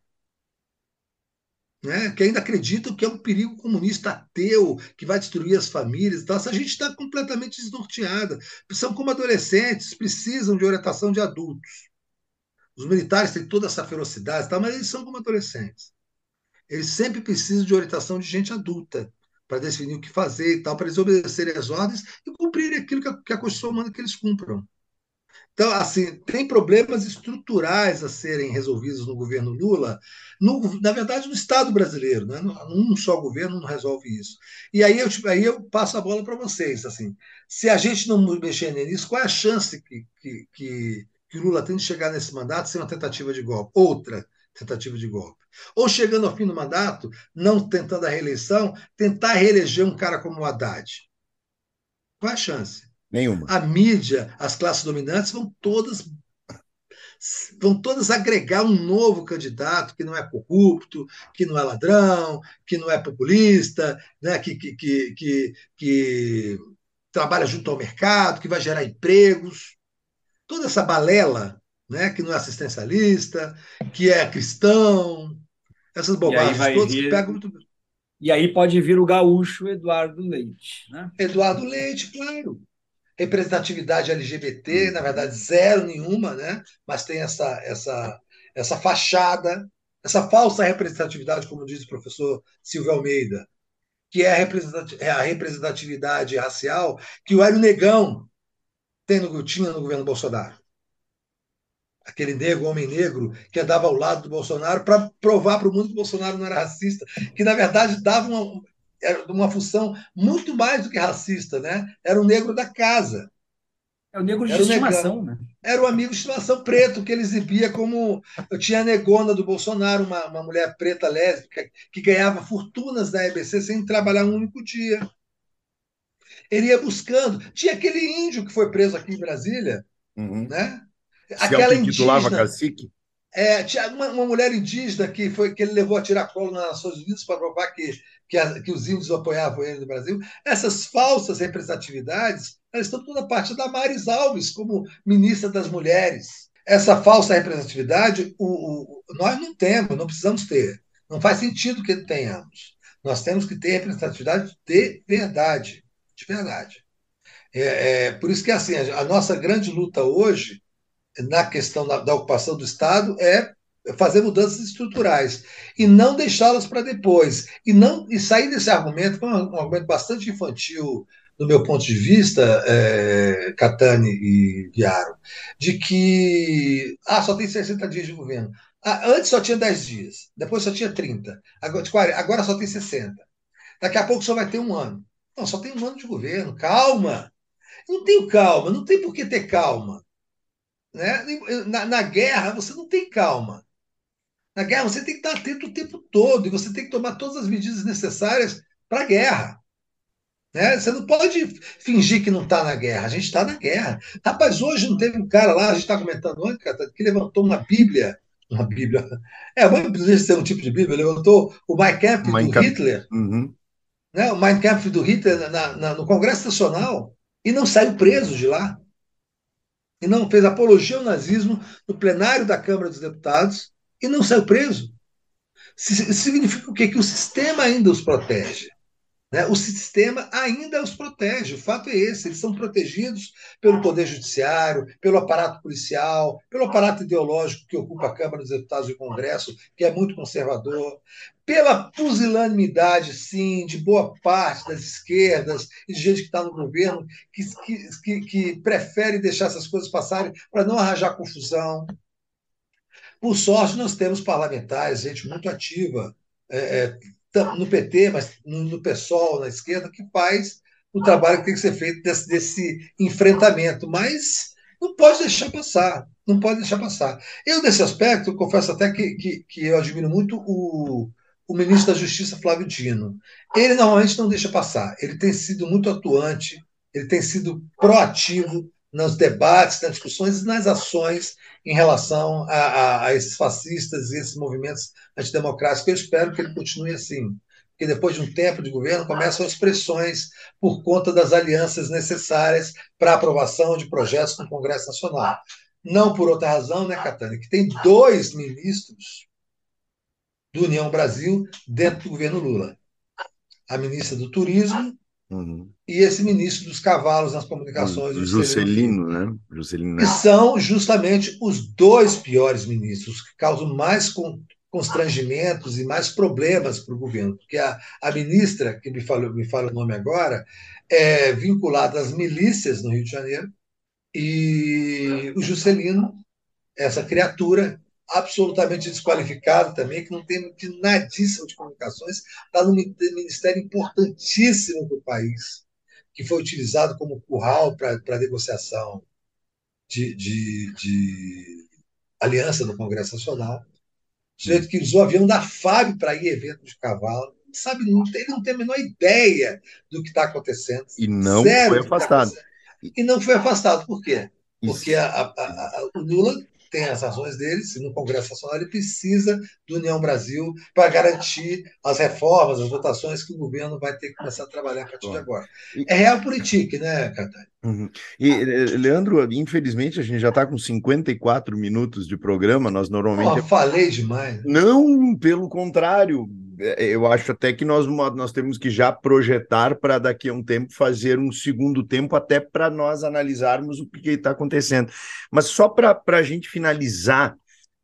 Né? que ainda acreditam que é um perigo comunista ateu, que vai destruir as famílias e. Essa gente está completamente desnorteada. São como adolescentes, precisam de orientação de adultos. Os militares têm toda essa ferocidade, mas eles são como adolescentes. Eles sempre precisam de orientação de gente adulta para definir o que fazer e tal, para eles obedecerem as ordens e cumprirem aquilo que a, que a Constituição manda que eles cumpram. Então, assim, tem problemas estruturais a serem resolvidos no governo Lula, no, na verdade, no Estado brasileiro. Né? Um só governo não resolve isso. E aí eu, aí eu passo a bola para vocês. Assim, se a gente não mexer nisso, qual é a chance que, que, que, que Lula tem de chegar nesse mandato sem uma tentativa de golpe? Outra tentativa de golpe. Ou chegando ao fim do mandato, não tentando a reeleição, tentar reeleger um cara como o Haddad. Qual é a chance? Nenhuma. A mídia, as classes dominantes vão todas vão todas agregar um novo candidato que não é corrupto, que não é ladrão, que não é populista, né, que, que, que, que, que trabalha junto ao mercado, que vai gerar empregos. Toda essa balela, né, que não é assistencialista, que é cristão, essas bobagens todas vir... que pegam muito. E aí pode vir o gaúcho Eduardo Leite. Né? Eduardo Leite, claro representatividade LGBT, na verdade, zero nenhuma, né? mas tem essa, essa, essa fachada, essa falsa representatividade, como diz o professor Silvio Almeida, que é a, é a representatividade racial que o Hélio Negão tem no, tinha no governo Bolsonaro. Aquele negro, homem negro, que andava ao lado do Bolsonaro para provar para o mundo que o Bolsonaro não era racista, que na verdade dava uma, era uma função muito mais do que racista, né? Era o negro da casa. É o negro de era estimação, né? Era o amigo de estimação preto que ele exibia como. Eu tinha a negona do Bolsonaro, uma, uma mulher preta lésbica, que ganhava fortunas da EBC sem trabalhar um único dia. Ele ia buscando. Tinha aquele índio que foi preso aqui em Brasília, uhum. né? Aquela indígena. cacique. É, tinha uma, uma, mulher indígena que, foi, que ele levou a tirar colo nas Nações Unidas para provar que, que, a, que, os índios apoiavam ele no Brasil. Essas falsas representatividades elas estão toda parte da Maris Alves como ministra das Mulheres. Essa falsa representatividade o, o, nós não temos, não precisamos ter. Não faz sentido que tenhamos. Nós temos que ter representatividade de verdade. De verdade. É, é, por isso que assim, a, a nossa grande luta hoje na questão da, da ocupação do Estado é fazer mudanças estruturais e não deixá-las para depois e não e sair desse argumento que é um, um, argumento bastante infantil do meu ponto de vista é, Catani e Viaro de que ah só tem 60 dias de governo. Ah, antes só tinha 10 dias depois só tinha 30 agora, agora só tem 60 daqui a pouco só vai ter um ano. Não só tem um ano de governo calma. Não tenho calma não tem por que ter calma né? Na, na, guerra, você não tem calma. Na guerra, você tem que estar atento o tempo todo e você tem que tomar todas as medidas necessárias para a guerra. Né? Você não pode fingir que não está na guerra. A gente está na guerra. Rapaz, hoje não teve um cara lá, a gente está comentando antes, que levantou uma Bíblia. Uma Bíblia. É, não precisa ser um tipo de Bíblia. Levantou o Mein Kampf do Hitler. Uhum. Né? O Mein Kampf do Hitler na, na, no Congresso Nacional. E não saiu preso de lá e não fez apologia ao nazismo no plenário da Câmara dos Deputados e não saiu preso. Significa o quê? Que o sistema ainda os protege. Né? O sistema ainda os protege. O fato é esse: eles são protegidos pelo Poder Judiciário, pelo aparato policial, pelo aparato ideológico que ocupa a Câmara dos Deputados e o Congresso, que é muito conservador, pela pusilanimidade, sim, de boa parte das esquerdas e de gente que está no governo, que, que, que prefere deixar essas coisas passarem para não arranjar confusão. Por sorte, nós temos parlamentares, gente muito ativa, é, é, no PT, mas no, PSOL, na esquerda, que faz o trabalho que tem que ser feito desse, desse enfrentamento. Mas não pode deixar passar, não pode deixar passar. Eu, nesse aspecto, confesso até que, que, que eu admiro muito o, o ministro da Justiça, Flávio Dino. Ele normalmente não deixa passar, ele tem sido muito atuante, ele tem sido proativo nos debates, nas discussões e nas ações em relação a, a, a esses fascistas e esses movimentos antidemocráticos. Eu espero que ele continue assim, porque depois de um tempo de governo começam as pressões por conta das alianças necessárias para a aprovação de projetos no Congresso Nacional. Não por outra razão, né, Catânia, que tem dois ministros do União Brasil dentro do governo Lula. A ministra do Turismo uhum. e esse ministro dos cavalos nas comunicações. O Juscelino, né? Juscelino. Que são justamente os dois piores ministros, que causam mais constrangimentos e mais problemas para o governo, porque a, a ministra, que me fala, me fala o nome agora, é vinculada às milícias no Rio de Janeiro, e o Juscelino, essa criatura absolutamente desqualificado também, que não tem de nadíssimo de comunicações, está num ministério importantíssimo do país, que foi utilizado como curral para negociação de, de, de aliança no Congresso Nacional. Sujeito que usou o avião da FAB para ir evento de cavalo. Sabe, não tem, não tem a menor ideia do que está acontecendo. E não Zero foi tá afastado. Tá e não foi afastado. Por quê? Porque a, a, a, o Lula tem as ações dele, se no Congresso Nacional ele precisa do União Brasil para garantir as reformas, as votações que o governo vai ter que começar a trabalhar a partir de agora. É real política, né, Catarina? Uhum. E, eh, Leandro, infelizmente a gente já está com 54 minutos de programa, nós normalmente... Oh, falei demais. Não, pelo contrário, eu acho até que nós, nós temos que já projetar para daqui a um tempo fazer um segundo tempo, até para nós analisarmos o que está acontecendo. Mas só para a gente finalizar,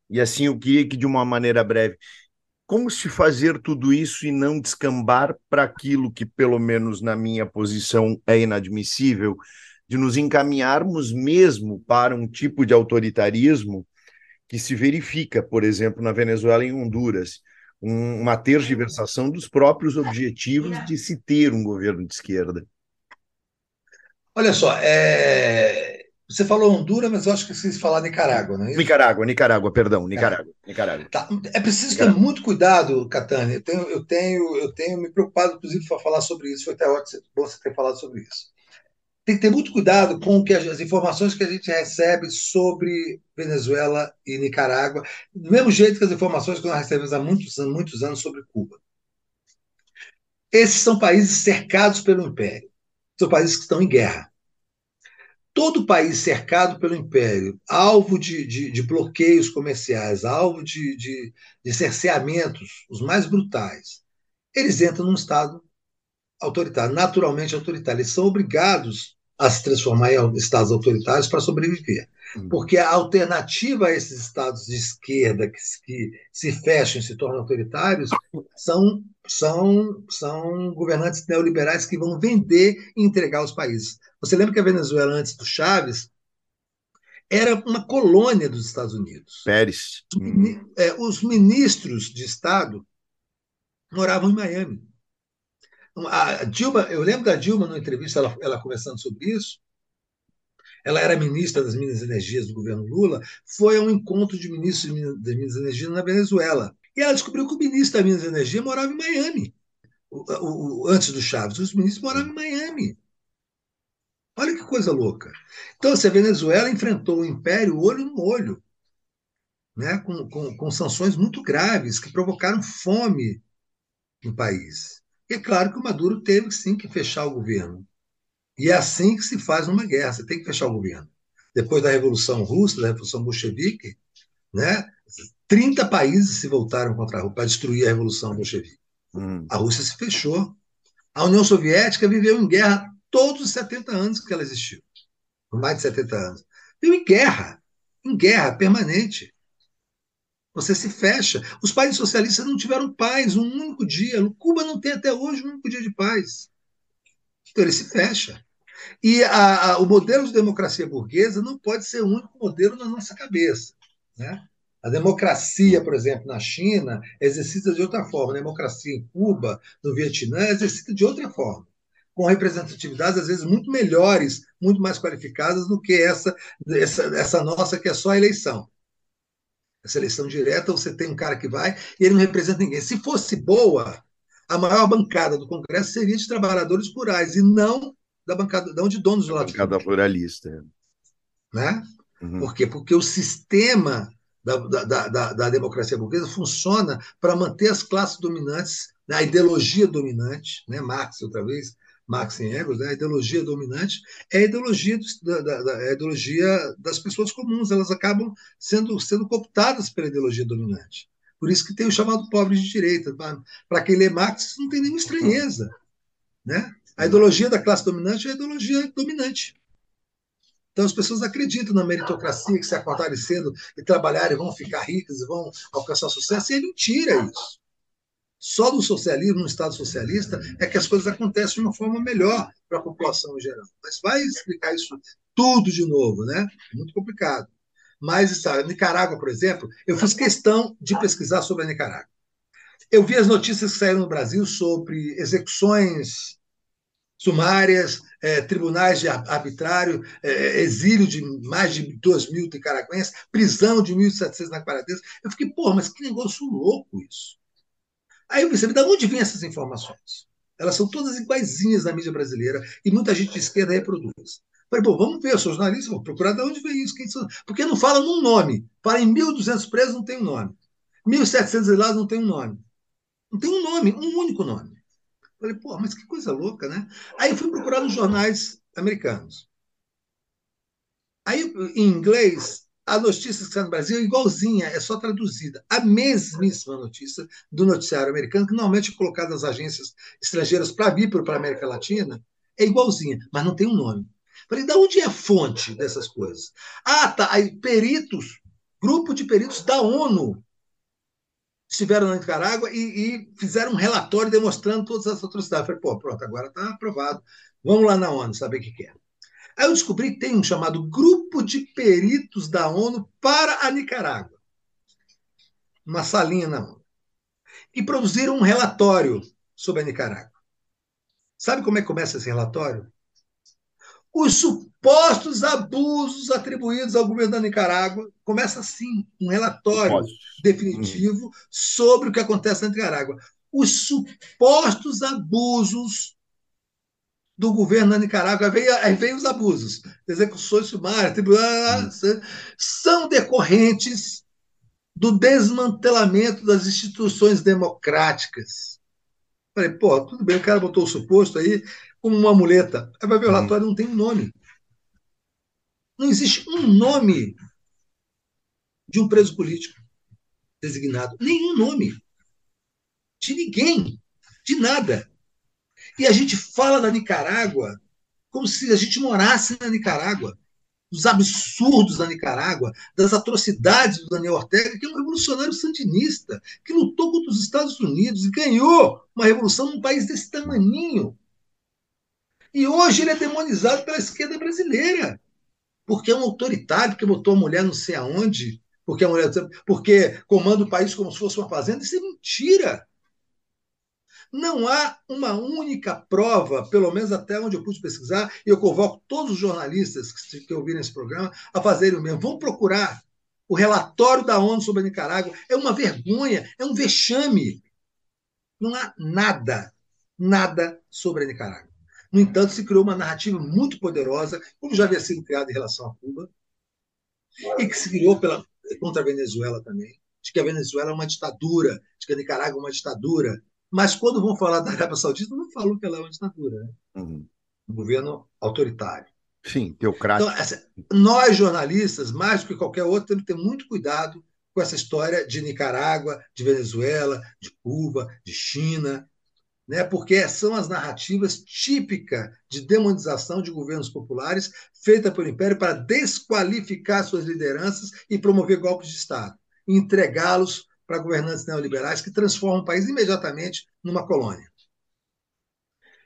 e assim eu queria que de uma maneira breve, como se fazer tudo isso e não descambar para aquilo que, pelo menos na minha posição, é inadmissível, de nos encaminharmos mesmo para um tipo de autoritarismo que se verifica, por exemplo, na Venezuela e em Honduras um, uma tergiversação dos próprios objetivos de se ter um governo de esquerda. Olha só, é... você falou Honduras, mas eu acho que vocês falar Nicarágua, não é isso? Nicarágua, Nicarágua, perdão, Nicarágua. É, Nicarágua. Tá. é preciso ter muito cuidado, Catânia. Eu tenho, eu tenho, eu tenho me preocupado, inclusive, para falar sobre isso. Foi até ótimo você ter falado sobre isso tem que ter muito cuidado com que as informações que a gente recebe sobre Venezuela e Nicarágua, do mesmo jeito que as informações que nós recebemos há muitos, muitos anos sobre Cuba. Esses são países cercados pelo Império, são países que estão em guerra. Todo país cercado pelo Império, alvo de, de, de bloqueios comerciais, alvo de, de, de cerceamentos, os mais brutais, eles entram num estado autoritário, naturalmente autoritário. Eles são obrigados a se transformar em estados autoritários para sobreviver. Uhum. Porque a alternativa a esses estados de esquerda que, que se fecham e se tornam autoritários são, são, são governantes neoliberais que vão vender e entregar os países. Você lembra que a Venezuela, antes do Chaves, era uma colônia dos Estados Unidos. Pérez. Uhum. É, os ministros de Estado moravam em Miami. A Dilma, eu lembro da Dilma, numa entrevista, ela, ela conversando sobre isso. Ela era ministra das Minas e Energias do governo Lula, foi a um encontro de ministros das Minas e Energias na Venezuela. E ela descobriu que o ministro das Minas e morava em Miami. O, o, antes do Chaves, os ministros moravam em Miami. Olha que coisa louca. Então, assim, a Venezuela enfrentou o império olho no olho, né? com, com, com sanções muito graves que provocaram fome no país. E é claro que o Maduro teve sim que fechar o governo. E é assim que se faz numa guerra, você tem que fechar o governo. Depois da Revolução Russa, da Revolução Bolchevique, né, 30 países se voltaram contra a Rússia para destruir a Revolução Bolchevique. Hum. A Rússia se fechou. A União Soviética viveu em guerra todos os 70 anos que ela existiu. Por mais de 70 anos. Viveu em guerra. Em guerra permanente. Você se fecha. Os países socialistas não tiveram paz um único dia. Cuba não tem até hoje um único dia de paz. Então ele se fecha. E a, a, o modelo de democracia burguesa não pode ser o único modelo na nossa cabeça. Né? A democracia, por exemplo, na China, é exercida de outra forma. A democracia em Cuba, no Vietnã, é exercida de outra forma. Com representatividades, às vezes, muito melhores, muito mais qualificadas do que essa, essa, essa nossa, que é só eleição seleção direta, você tem um cara que vai e ele não representa ninguém. Se fosse boa, a maior bancada do Congresso seria de trabalhadores rurais e não da bancada não de donos de latifúndio. Bancada pluralista. Né? Uhum. Por quê? Porque o sistema da, da, da, da democracia burguesa funciona para manter as classes dominantes, a ideologia dominante, né? Marx outra vez, Marx e Engels, né, a ideologia dominante é a ideologia, da, da, da, é a ideologia das pessoas comuns, elas acabam sendo, sendo cooptadas pela ideologia dominante. Por isso que tem o chamado pobre de direita. Para quem lê Marx, não tem nenhuma estranheza. Né? A ideologia da classe dominante é a ideologia dominante. Então as pessoas acreditam na meritocracia, que se acordarem cedo e trabalharem vão ficar ricas e vão alcançar sucesso, e é mentira isso. Só no socialismo, no Estado socialista, é que as coisas acontecem de uma forma melhor para a população em geral. Mas vai explicar isso tudo de novo, né? Muito complicado. Mas, sabe, Nicarágua, por exemplo, eu fiz questão de pesquisar sobre a Nicarágua. Eu vi as notícias que saíram no Brasil sobre execuções sumárias, é, tribunais de arbitrário, é, exílio de mais de 2 mil nicaraguenses, prisão de 1.700 nicaraguenses. Eu fiquei, porra, mas que negócio louco isso. Aí eu percebi, de onde vêm essas informações? Elas são todas iguaizinhas na mídia brasileira e muita gente de esquerda reproduz. Falei, bom, vamos ver, eu sou jornalista, vou procurar de onde vem isso. Quem são? Porque não fala num nome. Fala em 1.200 presos, não tem um nome. 1.700 exilados, não tem um nome. Não tem um nome, um único nome. Falei, pô, mas que coisa louca, né? Aí fui procurar nos jornais americanos. Aí, em inglês, a notícia que está no Brasil é igualzinha, é só traduzida. A mesmíssima notícia do noticiário americano, que normalmente é colocada nas agências estrangeiras para vir para a América Latina, é igualzinha, mas não tem um nome. Falei, de onde é a fonte dessas coisas? Ah, tá. Aí, peritos, grupo de peritos da ONU estiveram na Nicarágua e, e, fizeram um relatório demonstrando todas as atrocidades. Falei, pô, pronto, agora está aprovado. Vamos lá na ONU saber o que, que é. Aí eu descobri que tem um chamado Grupo de Peritos da ONU para a Nicarágua. Uma salinha na ONU. E produziram um relatório sobre a Nicarágua. Sabe como é que começa esse relatório? os supostos abusos atribuídos ao governo da Nicarágua. Começa assim, um relatório definitivo uhum. sobre o que acontece na Nicarágua. Os supostos abusos do governo da Nicarágua, aí veio, aí veio os abusos, execuções sumárias, tribunal, uhum. são decorrentes do desmantelamento das instituições democráticas. Falei, pô, tudo bem, o cara botou o suposto aí, como uma muleta. Aí vai ver o relatório, não tem um nome. Não existe um nome de um preso político designado. Nenhum nome. De ninguém. De nada. E a gente fala da Nicarágua como se a gente morasse na Nicarágua. Dos absurdos da Nicarágua, das atrocidades do Daniel Ortega, que é um revolucionário sandinista, que lutou contra os Estados Unidos e ganhou uma revolução num país desse tamaninho. E hoje ele é demonizado pela esquerda brasileira, porque é um autoritário, porque botou a mulher não sei aonde, porque a mulher porque comanda o país como se fosse uma fazenda. Isso é mentira. Não há uma única prova, pelo menos até onde eu pude pesquisar, e eu convoco todos os jornalistas que, que ouvirem esse programa a fazerem o mesmo. Vão procurar o relatório da ONU sobre a Nicarágua. É uma vergonha, é um vexame. Não há nada, nada sobre a Nicarágua. No entanto, se criou uma narrativa muito poderosa, como já havia sido criada em relação a Cuba, e que se criou pela, contra a Venezuela também, de que a Venezuela é uma ditadura, de que a Nicarágua é uma ditadura. Mas quando vão falar da Arábia Saudita, não falam que ela é uma ditadura. Né? Uhum. Um governo autoritário. Sim, teocrático. Então, essa, nós, jornalistas, mais do que qualquer outro, temos que ter muito cuidado com essa história de Nicarágua, de Venezuela, de Cuba, de China, né, porque são as narrativas típicas de demonização de governos populares feita pelo Império para desqualificar suas lideranças e promover golpes de Estado, e entregá-los para governantes neoliberais que transformam o país imediatamente numa colônia.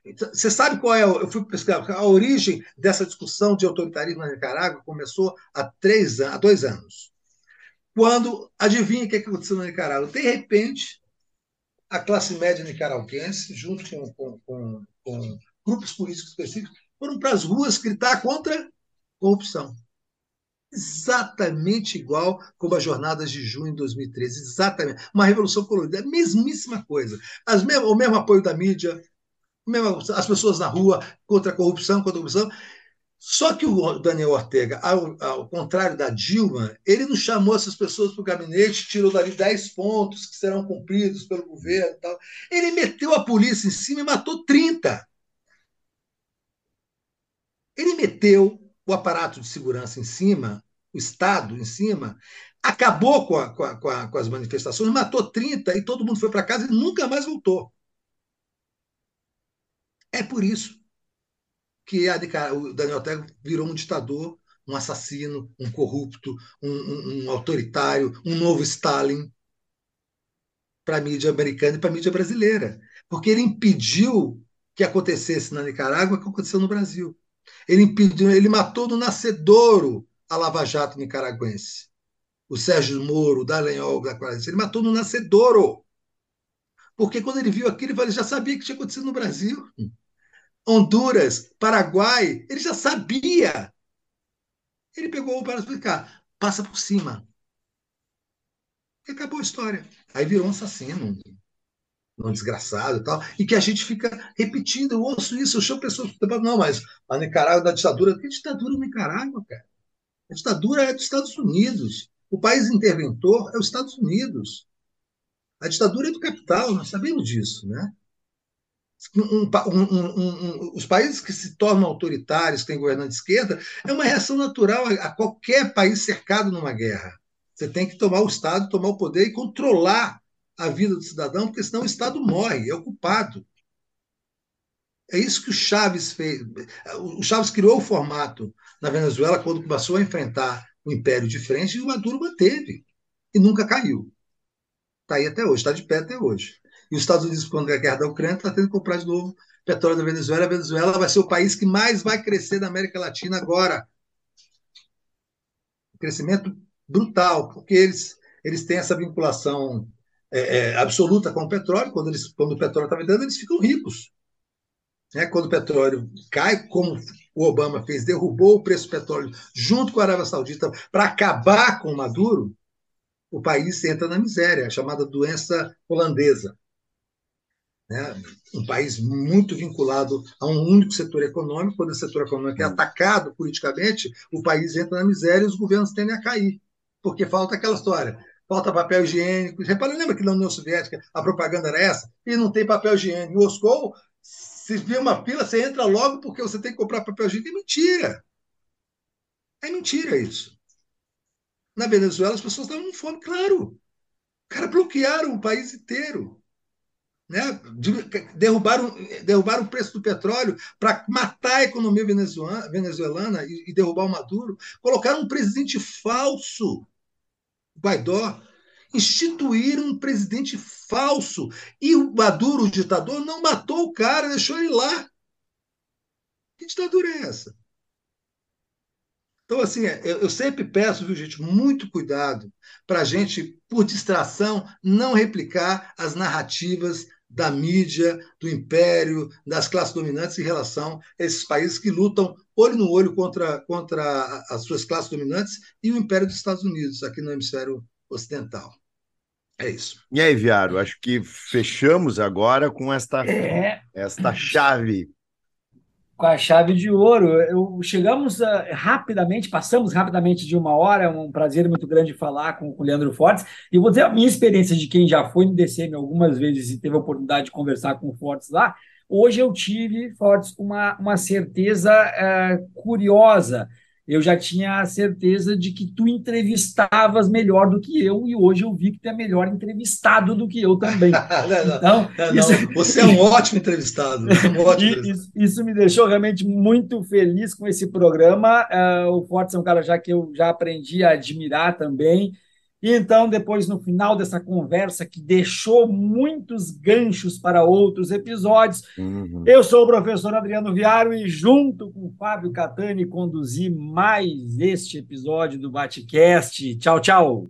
Então, você sabe qual é? Eu fui pesquisar a origem dessa discussão de autoritarismo na Nicarágua começou há três há dois anos. Quando adivinha o que aconteceu na Nicarágua? De repente, a classe média nicaragüense, junto com, com, com, com grupos políticos específicos, foram para as ruas gritar contra corrupção. Exatamente igual como as jornadas de junho de 2013. Exatamente. Uma revolução colorida. A mesmíssima coisa. As mesmo, o mesmo apoio da mídia, mesmo, as pessoas na rua contra a corrupção, contra a corrupção. Só que o Daniel Ortega, ao, ao, contrário da Dilma, ele não chamou essas pessoas para o gabinete, tirou dali 10 pontos que serão cumpridos pelo governo. Tal. Ele meteu a polícia em cima e matou 30. Ele meteu o aparato de segurança em cima, o Estado em cima, acabou com, a, com, a, com, a, com as manifestações, matou 30 e todo mundo foi para casa e nunca mais voltou. É por isso que o Daniel Ortega virou um ditador um assassino, um corrupto, um, um, um autoritário, um novo Stalin para a mídia americana e para a mídia brasileira, porque ele impediu que acontecesse na Nicarágua o que aconteceu no Brasil. Ele impediu, ele matou no nascedouro a Lava Jato nicaragüense. O Sérgio Moro, o Dallagnol, da ele matou no nascedouro. Porque quando ele viu aquilo, ele já sabia que tinha acontecido no Brasil. Honduras, Paraguai, ele já sabia. Ele pegou o para explicar, passa por cima. E acabou a história. Aí virou um assassino, um desgraçado e tal, e que a gente fica repetindo, eu ouço isso, eu chamo pessoas, não, mas a Nicarágua da ditadura, que ditadura Nicarágua, cara? A ditadura é dos Estados Unidos. O país interventor é os Estados Unidos. A ditadura é do capital, nós sabemos disso, né? Um, um, um, os países que se tornam autoritários, que têm governante de esquerda, é uma reação natural a, a qualquer país cercado numa guerra. Você tem que tomar o Estado, tomar o poder e controlar a vida do cidadão, porque senão o Estado morre, é ocupado. É isso que o Chaves fez. O Chaves criou o formato na Venezuela quando começou a enfrentar o império de frente o Maduro manteve. E nunca caiu. Está aí até hoje, está de pé até hoje. E os Estados Unidos, quando a guerra da Ucrânia, está tendo que comprar de novo petróleo da Venezuela. A Venezuela vai ser o país que mais vai crescer da América Latina agora. Crescimento brutal, porque eles, eles têm essa vinculação é, é, absoluta com o petróleo. Quando, eles, quando o petróleo está vendendo, eles ficam ricos. Né? Quando o petróleo cai, como o Obama fez, derrubou o preço do petróleo junto com a Arábia Saudita para acabar com o Maduro, o país entra na miséria, a chamada doença holandesa. Né? Um país muito vinculado a um único setor econômico, quando o setor econômico é atacado politicamente, o país entra na miséria e os governos tendem a cair, porque falta aquela história. Falta papel higiênico. Repara, lembra que na União Soviética a propaganda era essa? E não tem papel higiênico. Moscou, se vê uma fila, você entra logo porque você tem que comprar papel higiênico. É mentira. É mentira isso. Na Venezuela, as pessoas estavam com fome, claro. Cara, bloquearam o país inteiro. Né? Derrubaram, derrubaram o preço do petróleo para matar a economia venezuelana, venezuelana e, e, derrubar o Maduro. Colocaram um presidente falso, Guaidó. Instituíram um presidente falso. E o Maduro, o ditador, não matou o cara, deixou ele lá. Que ditadura é essa? Então, assim, é, eu, eu sempre peço, viu, gente, muito cuidado para a gente, por distração, não replicar as narrativas da mídia, do império, das classes dominantes em relação a esses países que lutam olho no olho contra, contra as suas classes dominantes e o império dos Estados Unidos, aqui no hemisfério ocidental. É isso. E aí, Viaro, acho que fechamos agora com esta, é. esta chave com a chave de ouro. Eu, chegamos uh, rapidamente, passamos rapidamente de uma hora, é um prazer muito grande falar com, com o Leandro Fortes. E vou dizer a minha experiência de quem já foi no DCM algumas vezes e teve a oportunidade de conversar com o Fortes lá. Hoje eu tive, Fortes, uma, uma certeza uh, curiosa eu já tinha a certeza de que tu entrevistavas melhor do que eu, e hoje eu vi que tu é melhor entrevistado do que eu também. não, então, não, isso... Você é um ótimo entrevistado. Um ótimo entrevistado. Isso, me deixou realmente muito feliz com esse programa. Uh, o Fortes é um cara já que eu já aprendi a admirar também. E então, depois, no final dessa conversa, que deixou muitos ganchos para outros episódios, uhum. eu sou o professor Adriano Viário e, junto com o Fábio Catani, conduzi mais este episódio do Batecast. Tchau, tchau.